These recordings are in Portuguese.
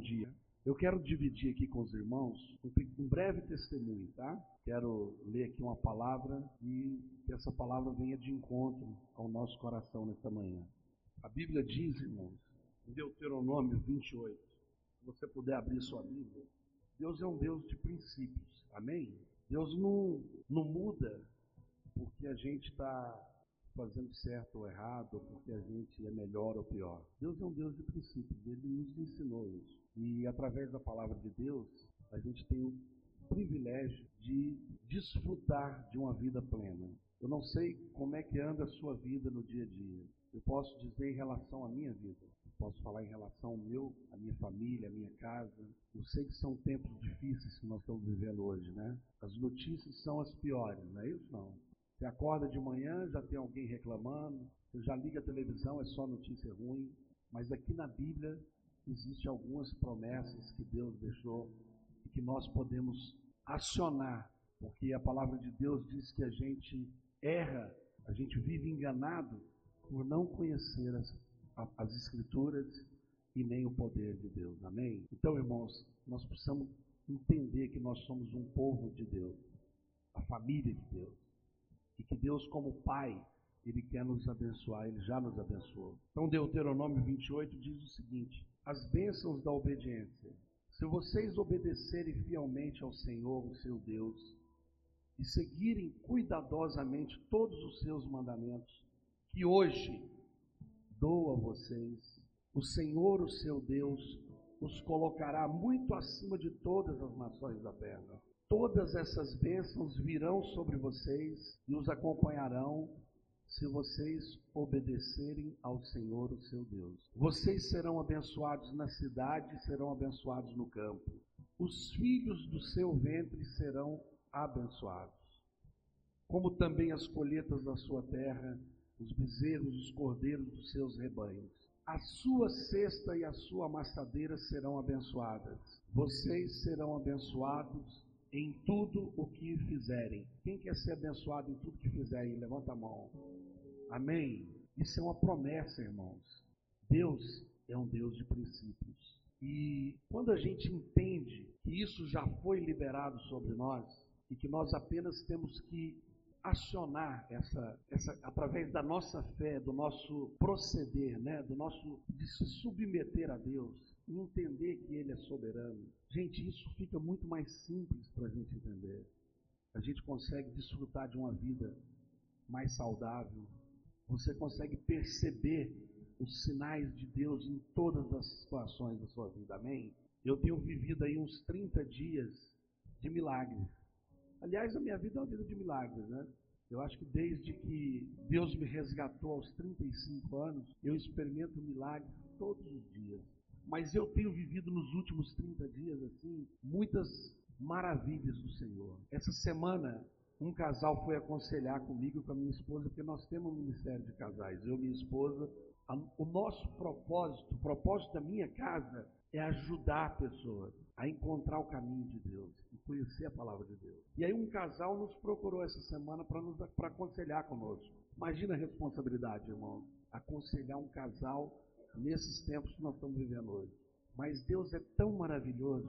dia. Eu quero dividir aqui com os irmãos um breve testemunho, tá? Quero ler aqui uma palavra e que essa palavra venha de encontro ao nosso coração nesta manhã. A Bíblia diz, irmãos, em Deuteronômio 28, se você puder abrir sua Bíblia, Deus é um Deus de princípios, amém? Deus não, não muda porque a gente está fazendo certo ou errado, ou porque a gente é melhor ou pior. Deus é um Deus de princípios, Ele nos ensinou isso. E através da palavra de Deus, a gente tem o privilégio de desfrutar de uma vida plena. Eu não sei como é que anda a sua vida no dia a dia. Eu posso dizer em relação à minha vida. Eu posso falar em relação ao meu, à minha família, à minha casa. Eu sei que são tempos difíceis que nós estamos vivendo hoje, né? As notícias são as piores, não é isso? Não. Você acorda de manhã, já tem alguém reclamando, você já liga a televisão, é só notícia ruim. Mas aqui na Bíblia existem algumas promessas que Deus deixou e que nós podemos acionar, porque a palavra de Deus diz que a gente erra, a gente vive enganado por não conhecer as, as Escrituras e nem o poder de Deus. Amém? Então, irmãos, nós precisamos entender que nós somos um povo de Deus, a família de Deus e que Deus, como Pai, Ele quer nos abençoar, Ele já nos abençoou. Então, Deuteronômio 28 diz o seguinte: As bênçãos da obediência. Se vocês obedecerem fielmente ao Senhor, o seu Deus, e seguirem cuidadosamente todos os seus mandamentos, que hoje dou a vocês, o Senhor, o seu Deus, os colocará muito acima de todas as nações da terra Todas essas bênçãos virão sobre vocês e os acompanharão se vocês obedecerem ao Senhor, o seu Deus. Vocês serão abençoados na cidade e serão abençoados no campo. Os filhos do seu ventre serão abençoados, como também as colheitas da sua terra, os bezerros, os cordeiros dos seus rebanhos. A sua cesta e a sua amassadeira serão abençoadas. Vocês serão abençoados em tudo o que fizerem. Quem quer ser abençoado em tudo que fizerem? Levanta a mão. Amém? Isso é uma promessa, irmãos. Deus é um Deus de princípios. E quando a gente entende que isso já foi liberado sobre nós e que nós apenas temos que acionar essa, essa através da nossa fé, do nosso proceder, né, do nosso de se submeter a Deus e entender que Ele é soberano. Gente, isso fica muito mais simples para a gente entender. A gente consegue desfrutar de uma vida mais saudável. Você consegue perceber os sinais de Deus em todas as situações da sua vida. Amém? Eu tenho vivido aí uns 30 dias de milagres. Aliás, a minha vida é uma vida de milagres, né? Eu acho que desde que Deus me resgatou aos 35 anos, eu experimento milagres todos os dias. Mas eu tenho vivido nos últimos 30 dias, assim, muitas maravilhas do Senhor. Essa semana, um casal foi aconselhar comigo e com a minha esposa, porque nós temos um ministério de casais, eu e minha esposa. A, o nosso propósito, o propósito da minha casa é ajudar pessoas a encontrar o caminho de Deus e conhecer a palavra de Deus. E aí um casal nos procurou essa semana para aconselhar conosco. Imagina a responsabilidade, irmão. Aconselhar um casal nesses tempos que nós estamos vivendo hoje. Mas Deus é tão maravilhoso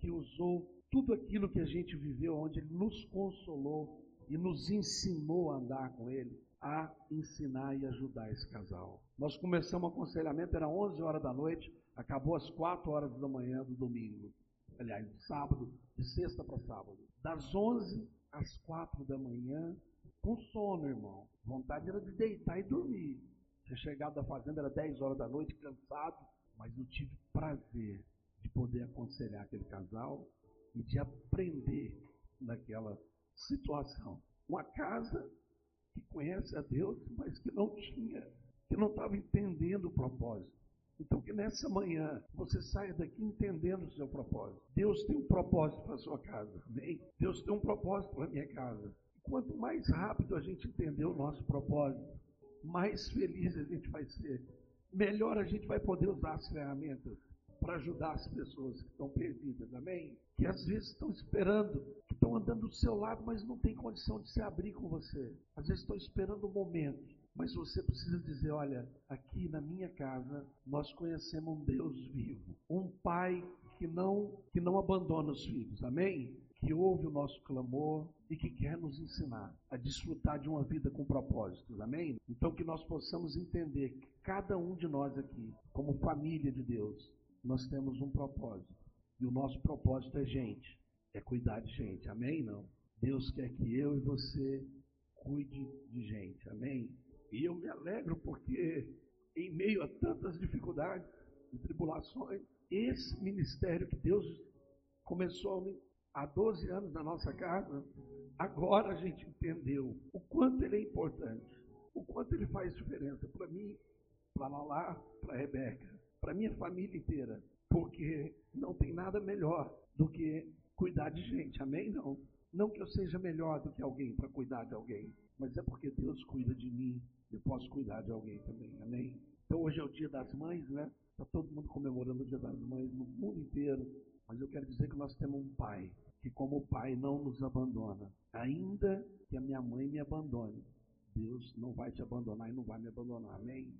que usou tudo aquilo que a gente viveu, onde Ele nos consolou e nos ensinou a andar com Ele, a ensinar e ajudar esse casal. Nós começamos o aconselhamento, era 11 horas da noite, acabou às 4 horas da manhã do domingo. Aliás, de sábado, de sexta para sábado. Das 11 às 4 da manhã, com sono, irmão. Vontade era de deitar e dormir. Tinha chegado da fazenda, era 10 horas da noite, cansado, mas eu tive prazer de poder aconselhar aquele casal e de aprender naquela situação. Uma casa que conhece a Deus, mas que não tinha, que não estava entendendo o propósito. Então, que nessa manhã você saia daqui entendendo o seu propósito. Deus tem um propósito para a sua casa, amém? Deus tem um propósito para a minha casa. Quanto mais rápido a gente entender o nosso propósito, mais feliz a gente vai ser. Melhor a gente vai poder usar as ferramentas para ajudar as pessoas que estão perdidas, amém? Que às vezes estão esperando, que estão andando do seu lado, mas não tem condição de se abrir com você. Às vezes estão esperando o um momento, mas você precisa dizer: olha, aqui na minha casa nós conhecemos um Deus vivo, um Pai que não, que não abandona os filhos, amém? Que ouve o nosso clamor e que quer nos ensinar a desfrutar de uma vida com propósitos, amém? Então que nós possamos entender que cada um de nós aqui, como família de Deus, nós temos um propósito. E o nosso propósito é gente, é cuidar de gente, amém? Não? Deus quer que eu e você cuide de gente, amém? E eu me alegro porque, em meio a tantas dificuldades e tribulações, esse ministério que Deus começou há 12 anos na nossa casa, agora a gente entendeu o quanto ele é importante, o quanto ele faz diferença para mim, para Lalá, para Rebeca, para minha família inteira, porque não tem nada melhor do que cuidar de gente, amém? Não. Não que eu seja melhor do que alguém para cuidar de alguém, mas é porque Deus cuida de mim, eu posso cuidar de alguém também, amém? Então hoje é o dia das mães, né? Está todo mundo comemorando o dia das mães no mundo inteiro, mas eu quero dizer que nós temos um pai que, como pai, não nos abandona. Ainda que a minha mãe me abandone, Deus não vai te abandonar e não vai me abandonar, amém?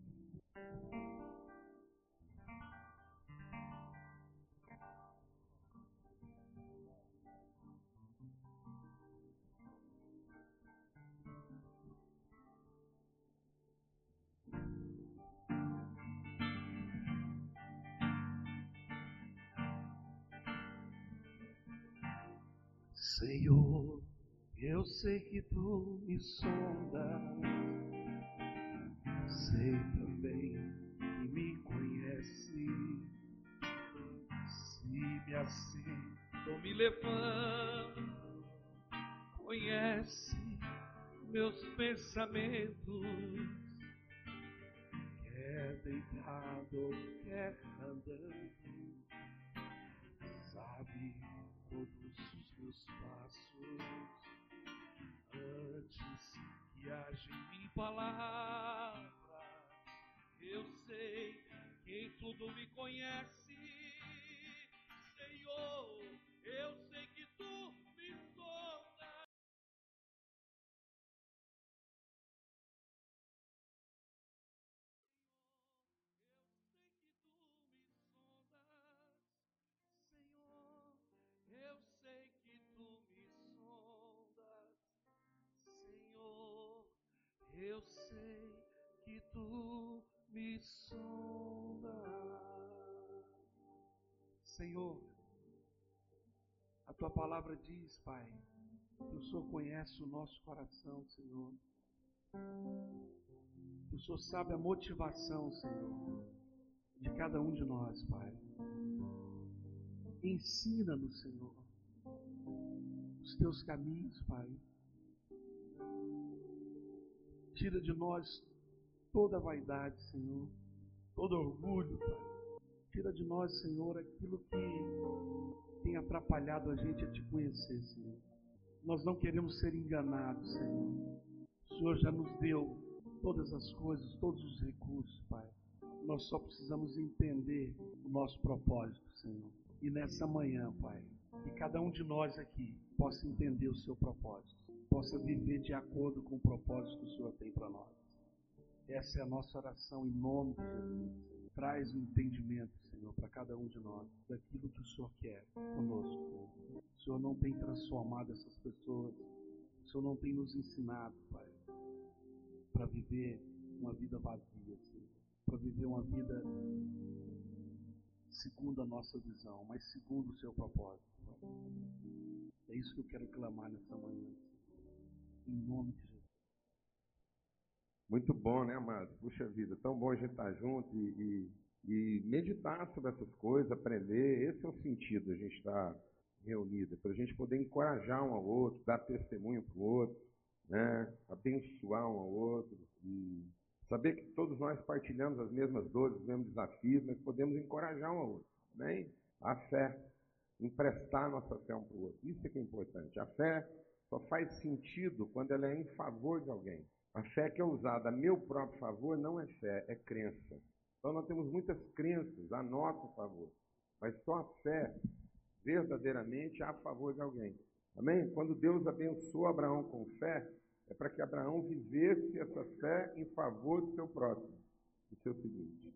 Senhor, eu sei que tu me sondas, sei também que me conhece. Se me assento, me levanto, conhece meus pensamentos, quer deitado, quer andando, sabe meus passos antes que haja em mim palavras. Eu sei quem tudo me conhece, eu sei que tu me sondas. Senhor, a tua palavra diz, Pai, que o Senhor conhece o nosso coração, Senhor. Que o Senhor sabe a motivação, Senhor, de cada um de nós, Pai. Ensina-nos, Senhor, os teus caminhos, Pai. Tira de nós toda vaidade, Senhor, todo orgulho, Pai. Tira de nós, Senhor, aquilo que tem atrapalhado a gente a te conhecer, Senhor. Nós não queremos ser enganados, Senhor. O Senhor já nos deu todas as coisas, todos os recursos, Pai. Nós só precisamos entender o nosso propósito, Senhor. E nessa manhã, Pai, que cada um de nós aqui possa entender o seu propósito, possa viver de acordo com o propósito que o Senhor tem para nós. Essa é a nossa oração em nome de Jesus. Traz o um entendimento, Senhor, para cada um de nós, daquilo que o Senhor quer conosco. O Senhor não tem transformado essas pessoas, o Senhor não tem nos ensinado, Pai, para viver uma vida vazia, para viver uma vida segundo a nossa visão, mas segundo o seu propósito. É isso que eu quero clamar nessa manhã. Em nome de Jesus. Muito bom, né, amado? Puxa vida, tão bom a gente estar junto e, e, e meditar sobre essas coisas, aprender. Esse é o sentido a gente estar reunido, para a gente poder encorajar um ao outro, dar testemunho para o outro, né? abençoar um ao outro e Saber que todos nós partilhamos as mesmas dores, os mesmos desafios, mas podemos encorajar um ao outro. Amém? A fé, emprestar nossa fé um para o outro. Isso é que é importante. A fé só faz sentido quando ela é em favor de alguém. A fé que é usada a meu próprio favor não é fé, é crença. Então nós temos muitas crenças a nosso favor, mas só a fé verdadeiramente a favor de alguém. Amém? Quando Deus abençoou Abraão com fé, é para que Abraão vivesse essa fé em favor do seu próximo, do seu seguinte.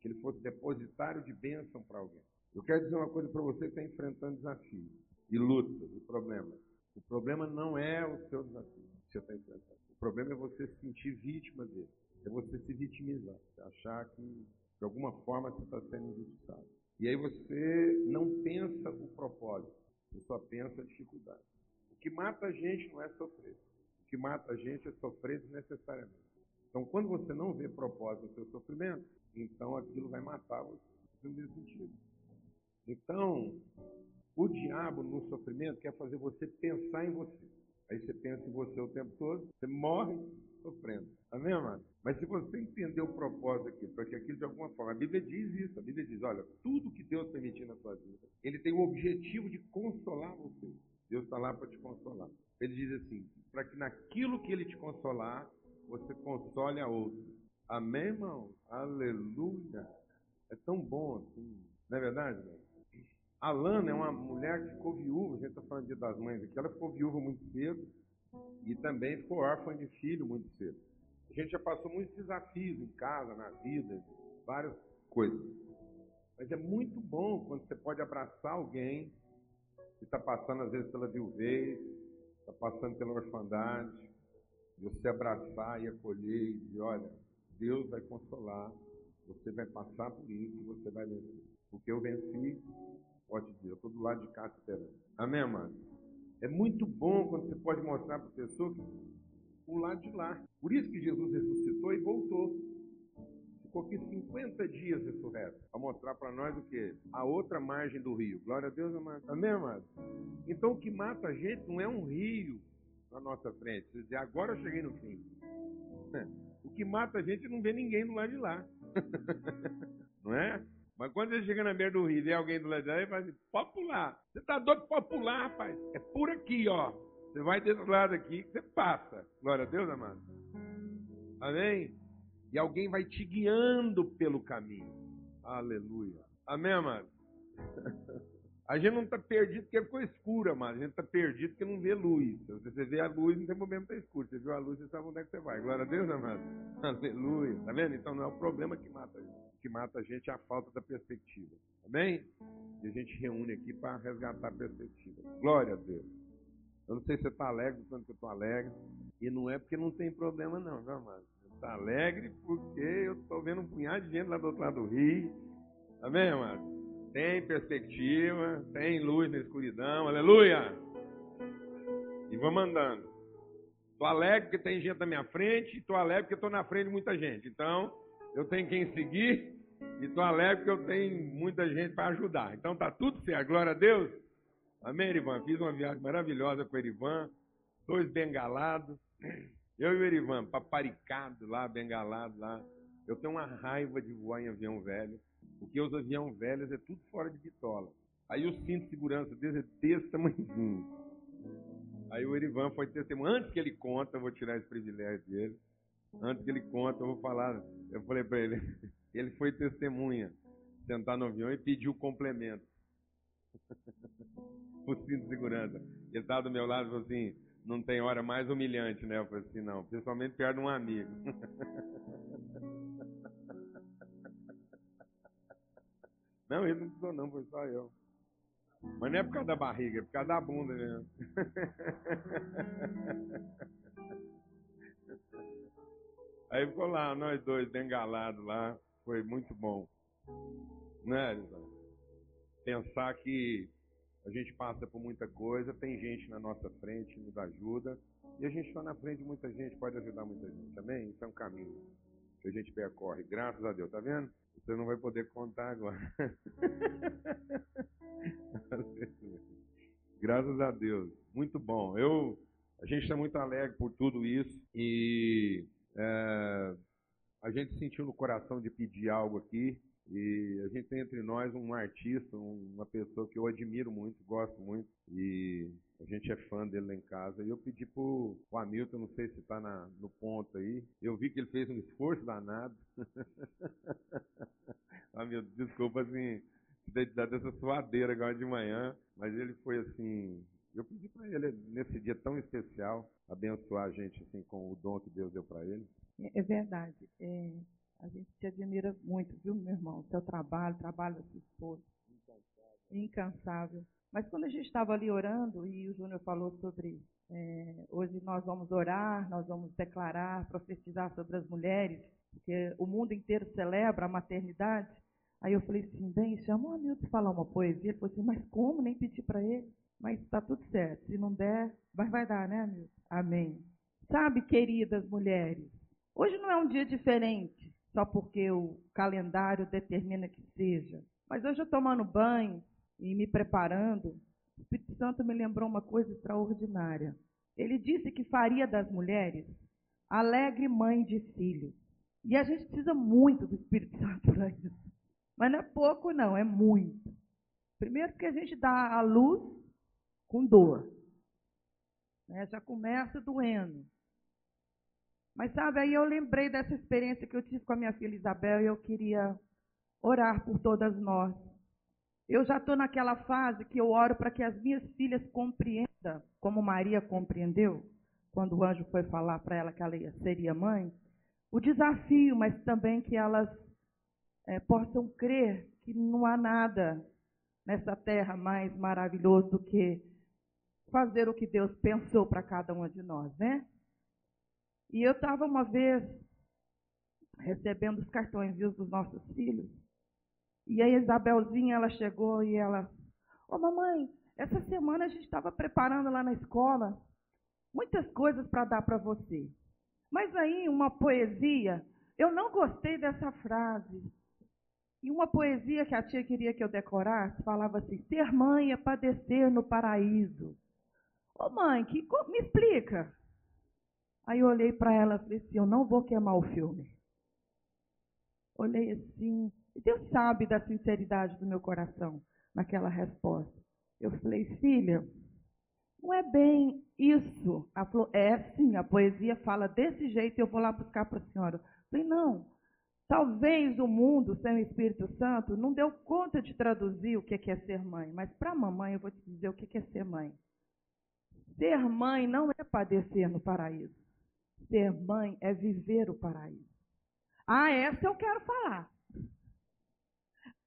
que ele fosse depositário de bênção para alguém. Eu quero dizer uma coisa para você que está enfrentando desafios e lutas e problemas. O problema não é o seu desafio que você está enfrentando. O problema é você se sentir vítima dele. É você se vitimizar. Achar que, de alguma forma, você está sendo injustiçado. E aí você não pensa o propósito. Você só pensa a dificuldade. O que mata a gente não é sofrer. O que mata a gente é sofrer desnecessariamente. Então, quando você não vê propósito no seu sofrimento, então aquilo vai matar você. No mesmo sentido. Então, o diabo no sofrimento quer fazer você pensar em você. Aí você pensa em você o tempo todo, você morre sofrendo. Amém, amado? Mas se você entender o propósito aqui, para que aquilo de alguma forma, a Bíblia diz isso, a Bíblia diz, olha, tudo que Deus permitir na sua vida, ele tem o objetivo de consolar você. Deus está lá para te consolar. Ele diz assim, para que naquilo que ele te consolar, você console a outro. Amém, irmão? Aleluia. É tão bom assim. Não é verdade, irmão? A Lana é uma mulher que ficou viúva, a gente está falando de das mães aqui, ela ficou viúva muito cedo e também ficou órfã de filho muito cedo. A gente já passou muitos desafios em casa, na vida, várias coisas. Mas é muito bom quando você pode abraçar alguém que está passando, às vezes, pela viuvez, está passando pela orfandade, e você abraçar e acolher e dizer, olha, Deus vai consolar, você vai passar por isso você vai vencer. Porque eu venci Pode dizer, eu estou do lado de cá esperando. Amém, amado? É muito bom quando você pode mostrar para a pessoa que o lado de lá. Por isso que Jesus ressuscitou e voltou. Ficou aqui 50 dias ressurreto. Para mostrar para nós o quê? A outra margem do rio. Glória a Deus, amado. Amém, amado? Então o que mata a gente não é um rio na nossa frente. Você dizer, agora eu cheguei no fim. O que mata a gente não ver ninguém do lado de lá. não é? Mas quando você chega na beira do rio e alguém do lado dela, ele fala assim, pode pular. Você está doido para pular, rapaz. É por aqui, ó. Você vai desse lado aqui, você passa. Glória a Deus, amado. Amém? E alguém vai te guiando pelo caminho. Aleluia. Amém, amado? A gente não está perdido porque ficou escuro, amado. A gente está perdido porque não vê luz. Se você vê a luz, não tem problema estar escuro. Você viu a luz, você sabe onde é que você vai. Glória a Deus, amado. Aleluia. Tá vendo? Então não é o problema que mata a gente. Que mata a gente é a falta da perspectiva. Amém? E a gente reúne aqui para resgatar a perspectiva. Glória a Deus. Eu não sei se você está alegre quando eu estou alegre. E não é porque não tem problema, não, viu, amado? Está alegre porque eu estou vendo um punhado de gente lá do outro lado do rio. Amém, amado? tem perspectiva, tem luz na escuridão, aleluia! E vamos andando. Estou alegre porque tem gente na minha frente, estou alegre porque estou na frente de muita gente. Então, eu tenho quem seguir, e estou alegre porque eu tenho muita gente para ajudar. Então, está tudo certo, glória a Deus. Amém, Erivan? Fiz uma viagem maravilhosa com o Erivan, dois bengalados. Eu e o Erivan, paparicado lá, bengalado lá. Eu tenho uma raiva de voar em avião velho. Porque os aviões velhos é tudo fora de bitola. Aí o cinto de segurança dele é desse tamanhozinho. Aí o Erivan foi testemunho. Antes que ele conta, eu vou tirar esse privilégio dele. Antes que ele conta, eu vou falar. Eu falei para ele, ele foi testemunha, sentar no avião e pediu complemento. o cinto de segurança. Ele estava do meu lado e falou assim, não tem hora mais humilhante, né? Eu falei assim, não, principalmente perto de um amigo. Não, ele não precisou não, foi só eu. Mas não é por causa da barriga, é por causa da bunda mesmo. Aí ficou lá, nós dois, bengalados lá. Foi muito bom. Né, Elisão? Pensar que a gente passa por muita coisa, tem gente na nossa frente que nos ajuda. E a gente está na frente de muita gente, pode ajudar muita gente. Amém? Isso é um caminho que a gente percorre. Graças a Deus, tá vendo? Você não vai poder contar agora. Graças a Deus. Muito bom. Eu, a gente está muito alegre por tudo isso e é, a gente sentiu no coração de pedir algo aqui. E a gente tem entre nós um artista, uma pessoa que eu admiro muito, gosto muito, e a gente é fã dele lá em casa. E eu pedi pro, pro Hamilton, não sei se está no ponto aí. Eu vi que ele fez um esforço danado. ah, meu, desculpa, assim, ter dado essa suadeira agora de manhã, mas ele foi assim. Eu pedi para ele, nesse dia tão especial, abençoar a gente assim com o dom que Deus deu para ele. É, é verdade. É, A gente te admira muito, viu, meu irmão? O seu trabalho, o trabalho da sua esposa. Incansável. Incansável. Mas quando a gente estava ali orando, e o Júnior falou sobre é, hoje nós vamos orar, nós vamos declarar, profetizar sobre as mulheres, porque o mundo inteiro celebra a maternidade. Aí eu falei assim, bem, chama o Hamilton para falar uma poesia. Ele falou assim, mas como? Nem pedi para ele. Mas está tudo certo. Se não der, mas vai dar, né, Hamilton? Amém. Sabe, queridas mulheres, hoje não é um dia diferente, só porque o calendário determina que seja. Mas hoje eu tomando banho e me preparando, o Espírito Santo me lembrou uma coisa extraordinária. Ele disse que faria das mulheres alegre mãe de filhos. E a gente precisa muito do Espírito Santo para isso. Mas não é pouco, não, é muito. Primeiro porque a gente dá a luz com dor. Né? Já começa doendo. Mas sabe, aí eu lembrei dessa experiência que eu tive com a minha filha Isabel e eu queria orar por todas nós. Eu já estou naquela fase que eu oro para que as minhas filhas compreendam, como Maria compreendeu, quando o anjo foi falar para ela que ela seria mãe, o desafio, mas também que elas é, possam crer que não há nada nessa terra mais maravilhoso do que fazer o que Deus pensou para cada uma de nós, né? E eu estava uma vez recebendo os cartões viu, dos nossos filhos. E a Isabelzinha, ela chegou e ela, ô oh, mamãe, essa semana a gente estava preparando lá na escola muitas coisas para dar para você. Mas aí uma poesia, eu não gostei dessa frase. E uma poesia que a tia queria que eu decorasse falava assim: ser mãe é padecer no paraíso. Ô mãe, que, me explica. Aí eu olhei para ela e falei assim: Eu não vou queimar o filme. Olhei assim, e Deus sabe da sinceridade do meu coração naquela resposta. Eu falei: Filha, não é bem isso. Ela falou: É sim, a poesia fala desse jeito eu vou lá buscar para a senhora. Eu falei: Não. Talvez o mundo, sem o Espírito Santo, não deu conta de traduzir o que é ser mãe, mas para a mamãe eu vou te dizer o que é ser mãe. Ser mãe não é padecer no paraíso. Ser mãe é viver o paraíso. Ah, essa eu quero falar.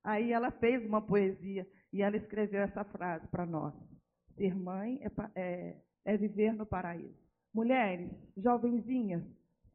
Aí ela fez uma poesia e ela escreveu essa frase para nós. Ser mãe é, é, é viver no paraíso. Mulheres, jovenzinhas,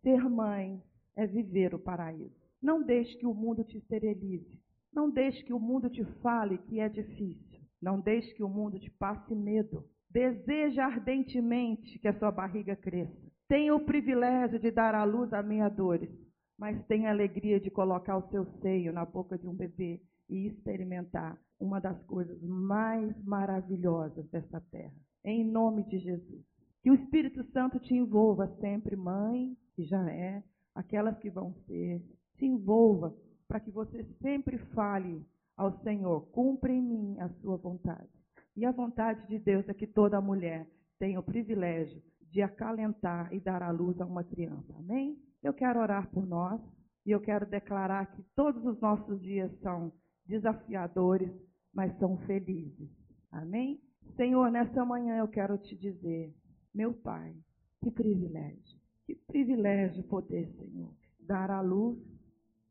ser mãe é viver o paraíso. Não deixe que o mundo te esterilize. Não deixe que o mundo te fale que é difícil. Não deixe que o mundo te passe medo. Deseja ardentemente que a sua barriga cresça. Tenha o privilégio de dar à luz a meadores, mas tenha a alegria de colocar o seu seio na boca de um bebê e experimentar uma das coisas mais maravilhosas dessa terra. Em nome de Jesus. Que o Espírito Santo te envolva sempre, mãe, que já é, aquelas que vão ser, te envolva para que você sempre fale ao Senhor: cumpra em mim a sua vontade. E a vontade de Deus é que toda mulher tenha o privilégio de acalentar e dar à luz a uma criança. Amém? Eu quero orar por nós e eu quero declarar que todos os nossos dias são desafiadores, mas são felizes. Amém? Senhor, nessa manhã eu quero te dizer, meu Pai, que privilégio, que privilégio poder, Senhor, dar à luz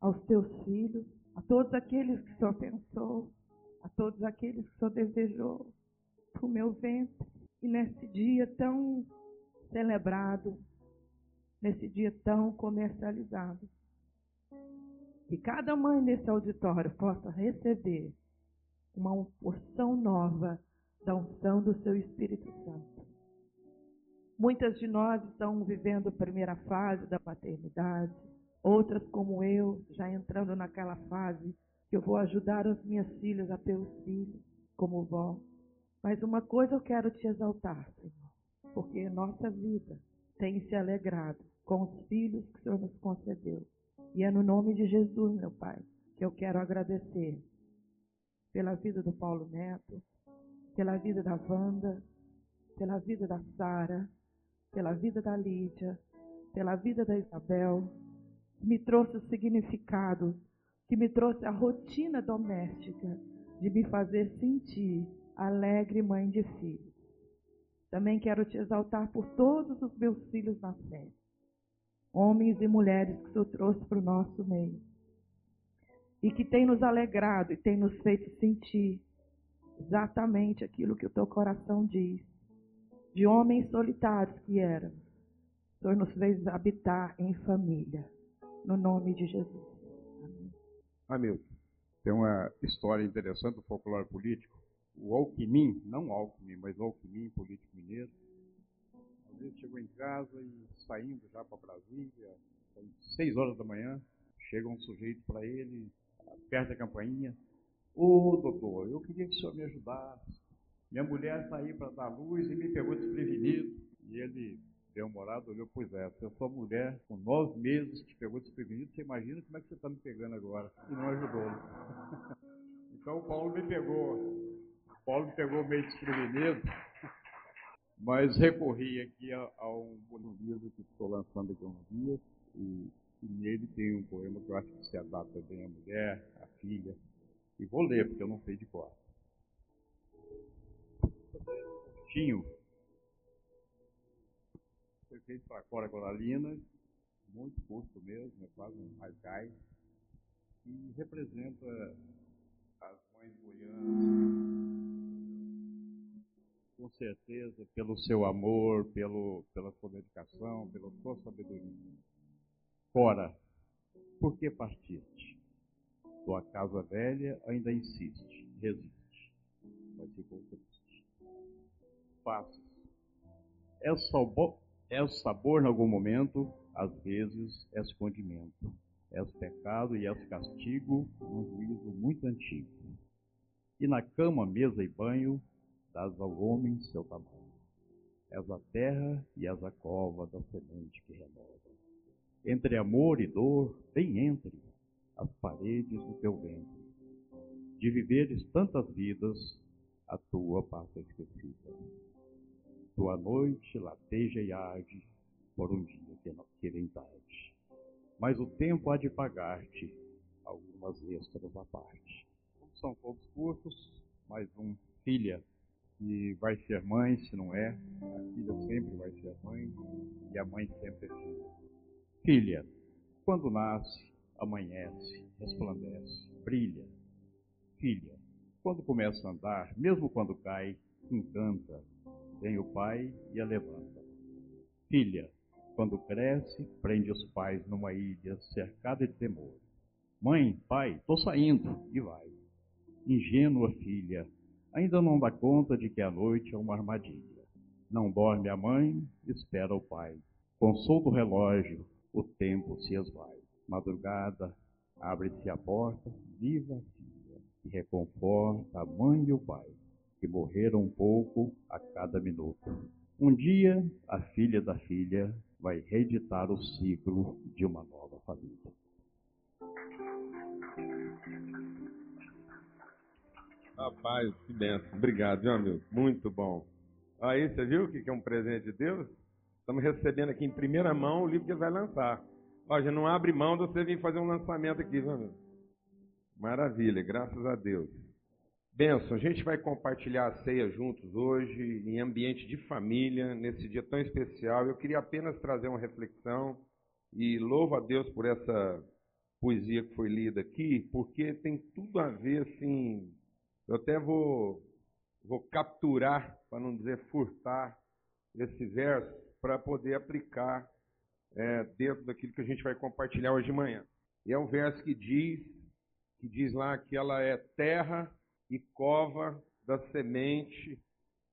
aos teus filhos, a todos aqueles que Senhor pensou, todos aqueles que o Senhor desejou para o meu ventre. E nesse dia tão celebrado nesse dia tão comercializado. Que cada mãe nesse auditório possa receber uma porção nova da unção do seu Espírito Santo. Muitas de nós estão vivendo a primeira fase da paternidade, outras, como eu, já entrando naquela fase eu vou ajudar as minhas filhas a ter os filhos, como vó. Mas uma coisa eu quero te exaltar, Senhor porque nossa vida tem se alegrado com os filhos que o Senhor nos concedeu. E é no nome de Jesus, meu Pai, que eu quero agradecer pela vida do Paulo Neto, pela vida da Wanda, pela vida da Sara, pela vida da Lídia, pela vida da Isabel, que me trouxe o significado, que me trouxe a rotina doméstica de me fazer sentir alegre mãe de filhos. Também quero te exaltar por todos os meus filhos na fé. homens e mulheres que Senhor trouxe para o nosso meio. E que tem nos alegrado e tem nos feito sentir exatamente aquilo que o teu coração diz. De homens solitários que éramos. O Senhor nos fez habitar em família. No nome de Jesus. Hamilton, tem uma história interessante do folclore político. O Alckmin, não Alckmin, mas Alckmin, político mineiro, vezes chegou em casa e saindo já para Brasília, seis horas da manhã, chega um sujeito para ele, aperta a campainha. Ô doutor, eu queria que o senhor me ajudasse. Minha mulher saiu para dar luz e me pegou desprevenido. E ele olhada, olhou, pois é, se a sua mulher com nove meses te pegou desprevenido, você imagina como é que você está me pegando agora. E não ajudou. então o Paulo me pegou. O Paulo me pegou meio desprevenido. Mas recorri aqui a, a um, um livro que estou lançando aqui há uns dias. E, e nele tem um poema que eu acho que se adapta bem à mulher, à filha. E vou ler, porque eu não sei de cor. Tinho para Cora Coralina, muito custo mesmo, é quase um raigais, e representa as mães goianas, com certeza, pelo seu amor, pelo, pela sua dedicação, pela sua sabedoria. Cora, por que partiste? Tua casa velha ainda insiste, resiste, mas ficou triste. Passos. É só bom é o sabor em algum momento, às vezes é escondimento. É o pecado e é o castigo num juízo muito antigo. E na cama, mesa e banho, dás ao homem seu tamanho. És a terra e és a cova da semente que renova. Entre amor e dor, bem entre as paredes do teu ventre. De viveres tantas vidas, a tua passa esquecida tua noite lateja e arde por um dia que não vem tarde. Mas o tempo há de pagar-te algumas extras à parte. São todos curtos, mais um filha que vai ser mãe, se não é, a filha sempre vai ser mãe e a mãe sempre é filha. Filha, quando nasce, amanhece, resplandece, brilha. Filha, quando começa a andar, mesmo quando cai, encanta, Vem o pai e a levanta. Filha, quando cresce, prende os pais numa ilha cercada de temor. Mãe, pai, tô saindo, e vai. Ingênua filha, ainda não dá conta de que a noite é uma armadilha. Não dorme a mãe, espera o pai. Consulta o relógio, o tempo se esvai. Madrugada, abre-se a porta, viva a filha, e reconforta a mãe e o pai que morreram um pouco a cada minuto. Um dia, a filha da filha vai reeditar o ciclo de uma nova família. Rapaz, que benção. Obrigado, meu amigo. Muito bom. Aí, você viu o que é um presente de Deus? Estamos recebendo aqui em primeira mão o livro que ele vai lançar. Ó, não abre mão de você vir fazer um lançamento aqui, meu amigo. Maravilha, graças a Deus. Benção, a gente vai compartilhar a ceia juntos hoje, em ambiente de família, nesse dia tão especial. Eu queria apenas trazer uma reflexão e louvo a Deus por essa poesia que foi lida aqui, porque tem tudo a ver, assim. Eu até vou, vou capturar, para não dizer furtar, esse verso para poder aplicar é, dentro daquilo que a gente vai compartilhar hoje de manhã. E é um verso que diz, que diz lá que ela é terra e cova da semente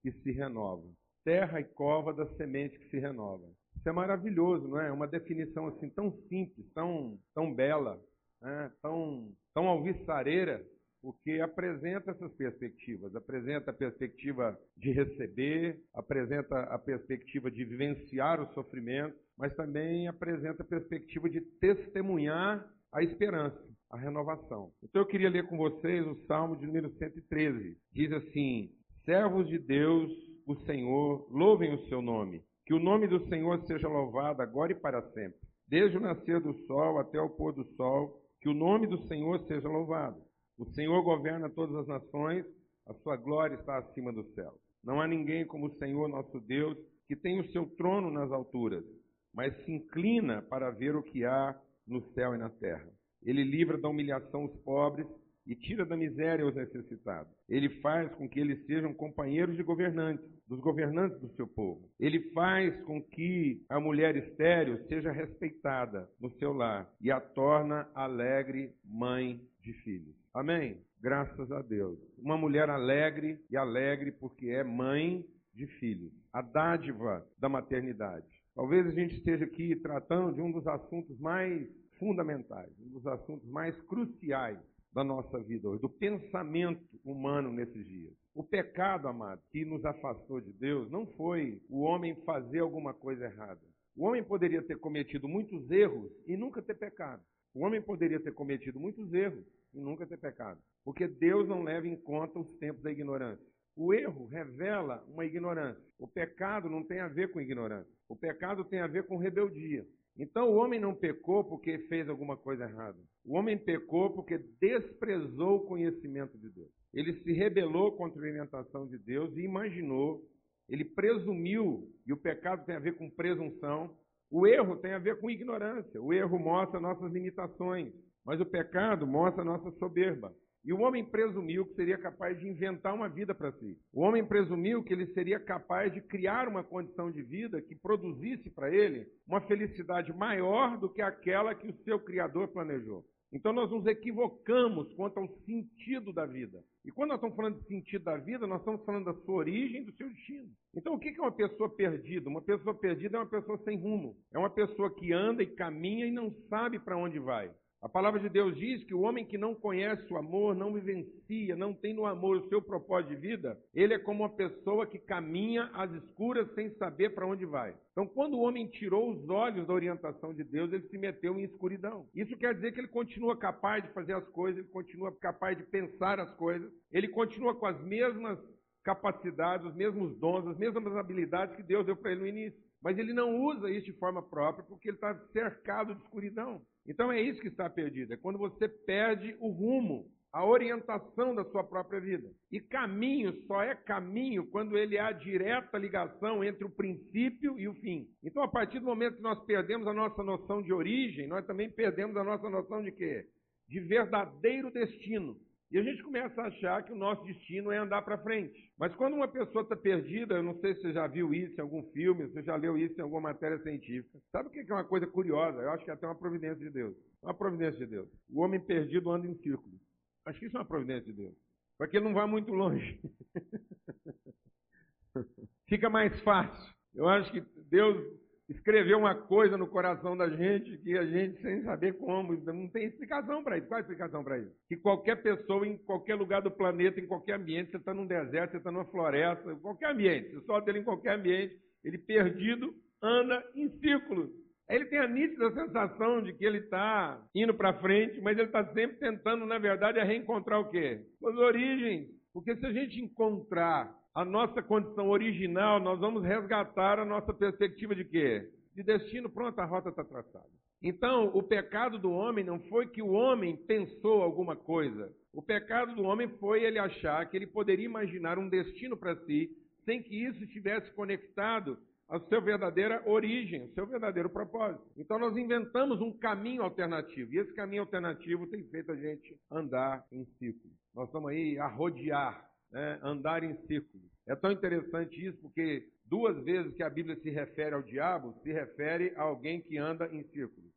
que se renova. Terra e cova da semente que se renova. Isso é maravilhoso, não é? Uma definição assim tão simples, tão, tão bela, né? tão, tão alvissareira, porque apresenta essas perspectivas. Apresenta a perspectiva de receber, apresenta a perspectiva de vivenciar o sofrimento, mas também apresenta a perspectiva de testemunhar a esperança a renovação. Então eu queria ler com vocês o Salmo de número 113. Diz assim: Servos de Deus, o Senhor, louvem o seu nome. Que o nome do Senhor seja louvado agora e para sempre. Desde o nascer do sol até o pôr do sol, que o nome do Senhor seja louvado. O Senhor governa todas as nações, a sua glória está acima do céu. Não há ninguém como o Senhor nosso Deus, que tem o seu trono nas alturas mas se inclina para ver o que há no céu e na terra. Ele livra da humilhação os pobres e tira da miséria os necessitados. Ele faz com que eles sejam companheiros de governantes, dos governantes do seu povo. Ele faz com que a mulher estéril seja respeitada no seu lar e a torna alegre mãe de filhos. Amém? Graças a Deus. Uma mulher alegre e alegre porque é mãe de filhos. A dádiva da maternidade. Talvez a gente esteja aqui tratando de um dos assuntos mais fundamentais, um dos assuntos mais cruciais da nossa vida hoje, do pensamento humano nesses dias. O pecado, amado, que nos afastou de Deus, não foi o homem fazer alguma coisa errada. O homem poderia ter cometido muitos erros e nunca ter pecado. O homem poderia ter cometido muitos erros e nunca ter pecado. Porque Deus não leva em conta os tempos da ignorância. O erro revela uma ignorância. O pecado não tem a ver com ignorância. O pecado tem a ver com rebeldia. Então o homem não pecou porque fez alguma coisa errada. O homem pecou porque desprezou o conhecimento de Deus. Ele se rebelou contra a orientação de Deus e imaginou, ele presumiu, e o pecado tem a ver com presunção, o erro tem a ver com ignorância. O erro mostra nossas limitações, mas o pecado mostra nossa soberba. E o homem presumiu que seria capaz de inventar uma vida para si. O homem presumiu que ele seria capaz de criar uma condição de vida que produzisse para ele uma felicidade maior do que aquela que o seu Criador planejou. Então nós nos equivocamos quanto ao sentido da vida. E quando nós estamos falando de sentido da vida, nós estamos falando da sua origem e do seu destino. Então o que é uma pessoa perdida? Uma pessoa perdida é uma pessoa sem rumo. É uma pessoa que anda e caminha e não sabe para onde vai. A palavra de Deus diz que o homem que não conhece o amor, não vivencia, não tem no amor o seu propósito de vida, ele é como uma pessoa que caminha às escuras sem saber para onde vai. Então, quando o homem tirou os olhos da orientação de Deus, ele se meteu em escuridão. Isso quer dizer que ele continua capaz de fazer as coisas, ele continua capaz de pensar as coisas, ele continua com as mesmas capacidades, os mesmos dons, as mesmas habilidades que Deus deu para ele no início. Mas ele não usa isso de forma própria porque ele está cercado de escuridão. Então é isso que está perdido, é quando você perde o rumo, a orientação da sua própria vida. E caminho só é caminho quando ele há direta ligação entre o princípio e o fim. Então, a partir do momento que nós perdemos a nossa noção de origem, nós também perdemos a nossa noção de quê? De verdadeiro destino. E a gente começa a achar que o nosso destino é andar para frente. Mas quando uma pessoa está perdida, eu não sei se você já viu isso em algum filme, se você já leu isso em alguma matéria científica. Sabe o que é uma coisa curiosa? Eu acho que é até uma providência de Deus. Uma providência de Deus. O homem perdido anda em círculos. Acho que isso é uma providência de Deus. Para que ele não vá muito longe. Fica mais fácil. Eu acho que Deus escreveu uma coisa no coração da gente que a gente, sem saber como, não tem explicação para isso. Qual é a explicação para isso? Que qualquer pessoa, em qualquer lugar do planeta, em qualquer ambiente, você está num deserto, você está numa floresta, em qualquer ambiente, você solta ele em qualquer ambiente, ele perdido, anda em círculos. Ele tem a nítida sensação de que ele está indo para frente, mas ele está sempre tentando, na verdade, reencontrar o quê? As origens. Porque se a gente encontrar a nossa condição original, nós vamos resgatar a nossa perspectiva de quê? De destino, pronto, a rota está traçada. Então, o pecado do homem não foi que o homem pensou alguma coisa. O pecado do homem foi ele achar que ele poderia imaginar um destino para si, sem que isso estivesse conectado à sua verdadeira origem, ao seu verdadeiro propósito. Então, nós inventamos um caminho alternativo. E esse caminho alternativo tem feito a gente andar em círculo. Nós estamos aí a rodear né, andar em círculos. É tão interessante isso porque duas vezes que a Bíblia se refere ao diabo, se refere a alguém que anda em círculos.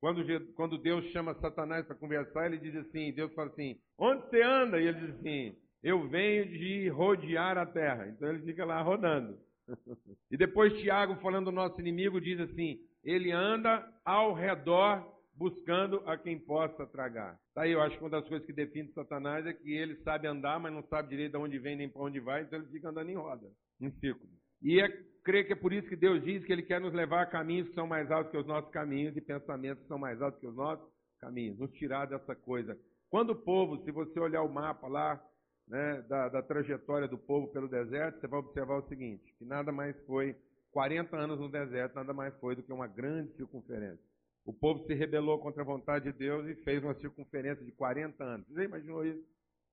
Quando, quando Deus chama Satanás para conversar, ele diz assim, Deus fala assim, onde você anda? E ele diz assim, eu venho de rodear a terra. Então ele fica lá rodando. e depois Tiago, falando do nosso inimigo, diz assim, ele anda ao redor buscando a quem possa tragar. Tá aí, eu acho que uma das coisas que define Satanás é que ele sabe andar, mas não sabe direito de onde vem nem para onde vai, então ele fica andando em roda, em círculo. E é, creio que é por isso que Deus diz que Ele quer nos levar a caminhos que são mais altos que os nossos caminhos e pensamentos que são mais altos que os nossos caminhos, nos tirar dessa coisa. Quando o povo, se você olhar o mapa lá, né, da, da trajetória do povo pelo deserto, você vai observar o seguinte, que nada mais foi, 40 anos no deserto, nada mais foi do que uma grande circunferência. O povo se rebelou contra a vontade de Deus e fez uma circunferência de 40 anos. Você imaginou isso?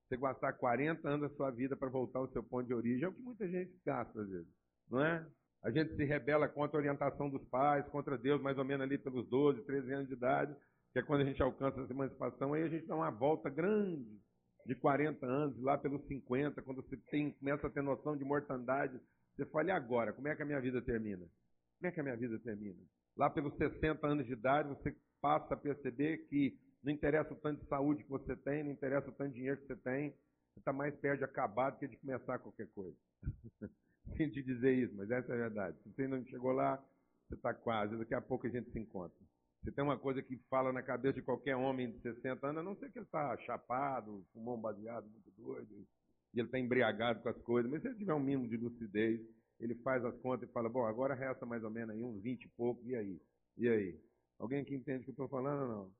Você gastar 40 anos da sua vida para voltar ao seu ponto de origem é o que muita gente gasta às vezes, não é? A gente se rebela contra a orientação dos pais, contra Deus, mais ou menos ali pelos 12, 13 anos de idade, que é quando a gente alcança essa emancipação, aí a gente dá uma volta grande de 40 anos, lá pelos 50, quando você tem, começa a ter noção de mortandade, você fala, e agora? Como é que a minha vida termina? Como é que a minha vida termina? Lá pelos 60 anos de idade, você passa a perceber que não interessa o tanto de saúde que você tem, não interessa o tanto de dinheiro que você tem, você está mais perto de acabar do que de começar qualquer coisa. Sem te dizer isso, mas essa é a verdade. Se você não chegou lá, você está quase. Daqui a pouco a gente se encontra. Se tem uma coisa que fala na cabeça de qualquer homem de 60 anos, a não ser que ele está chapado, fumou um baseado muito doido, e ele está embriagado com as coisas, mas se ele tiver um mínimo de lucidez, ele faz as contas e fala, bom, agora resta mais ou menos aí uns 20 e pouco, e aí? E aí? Alguém aqui entende o que eu estou falando ou não?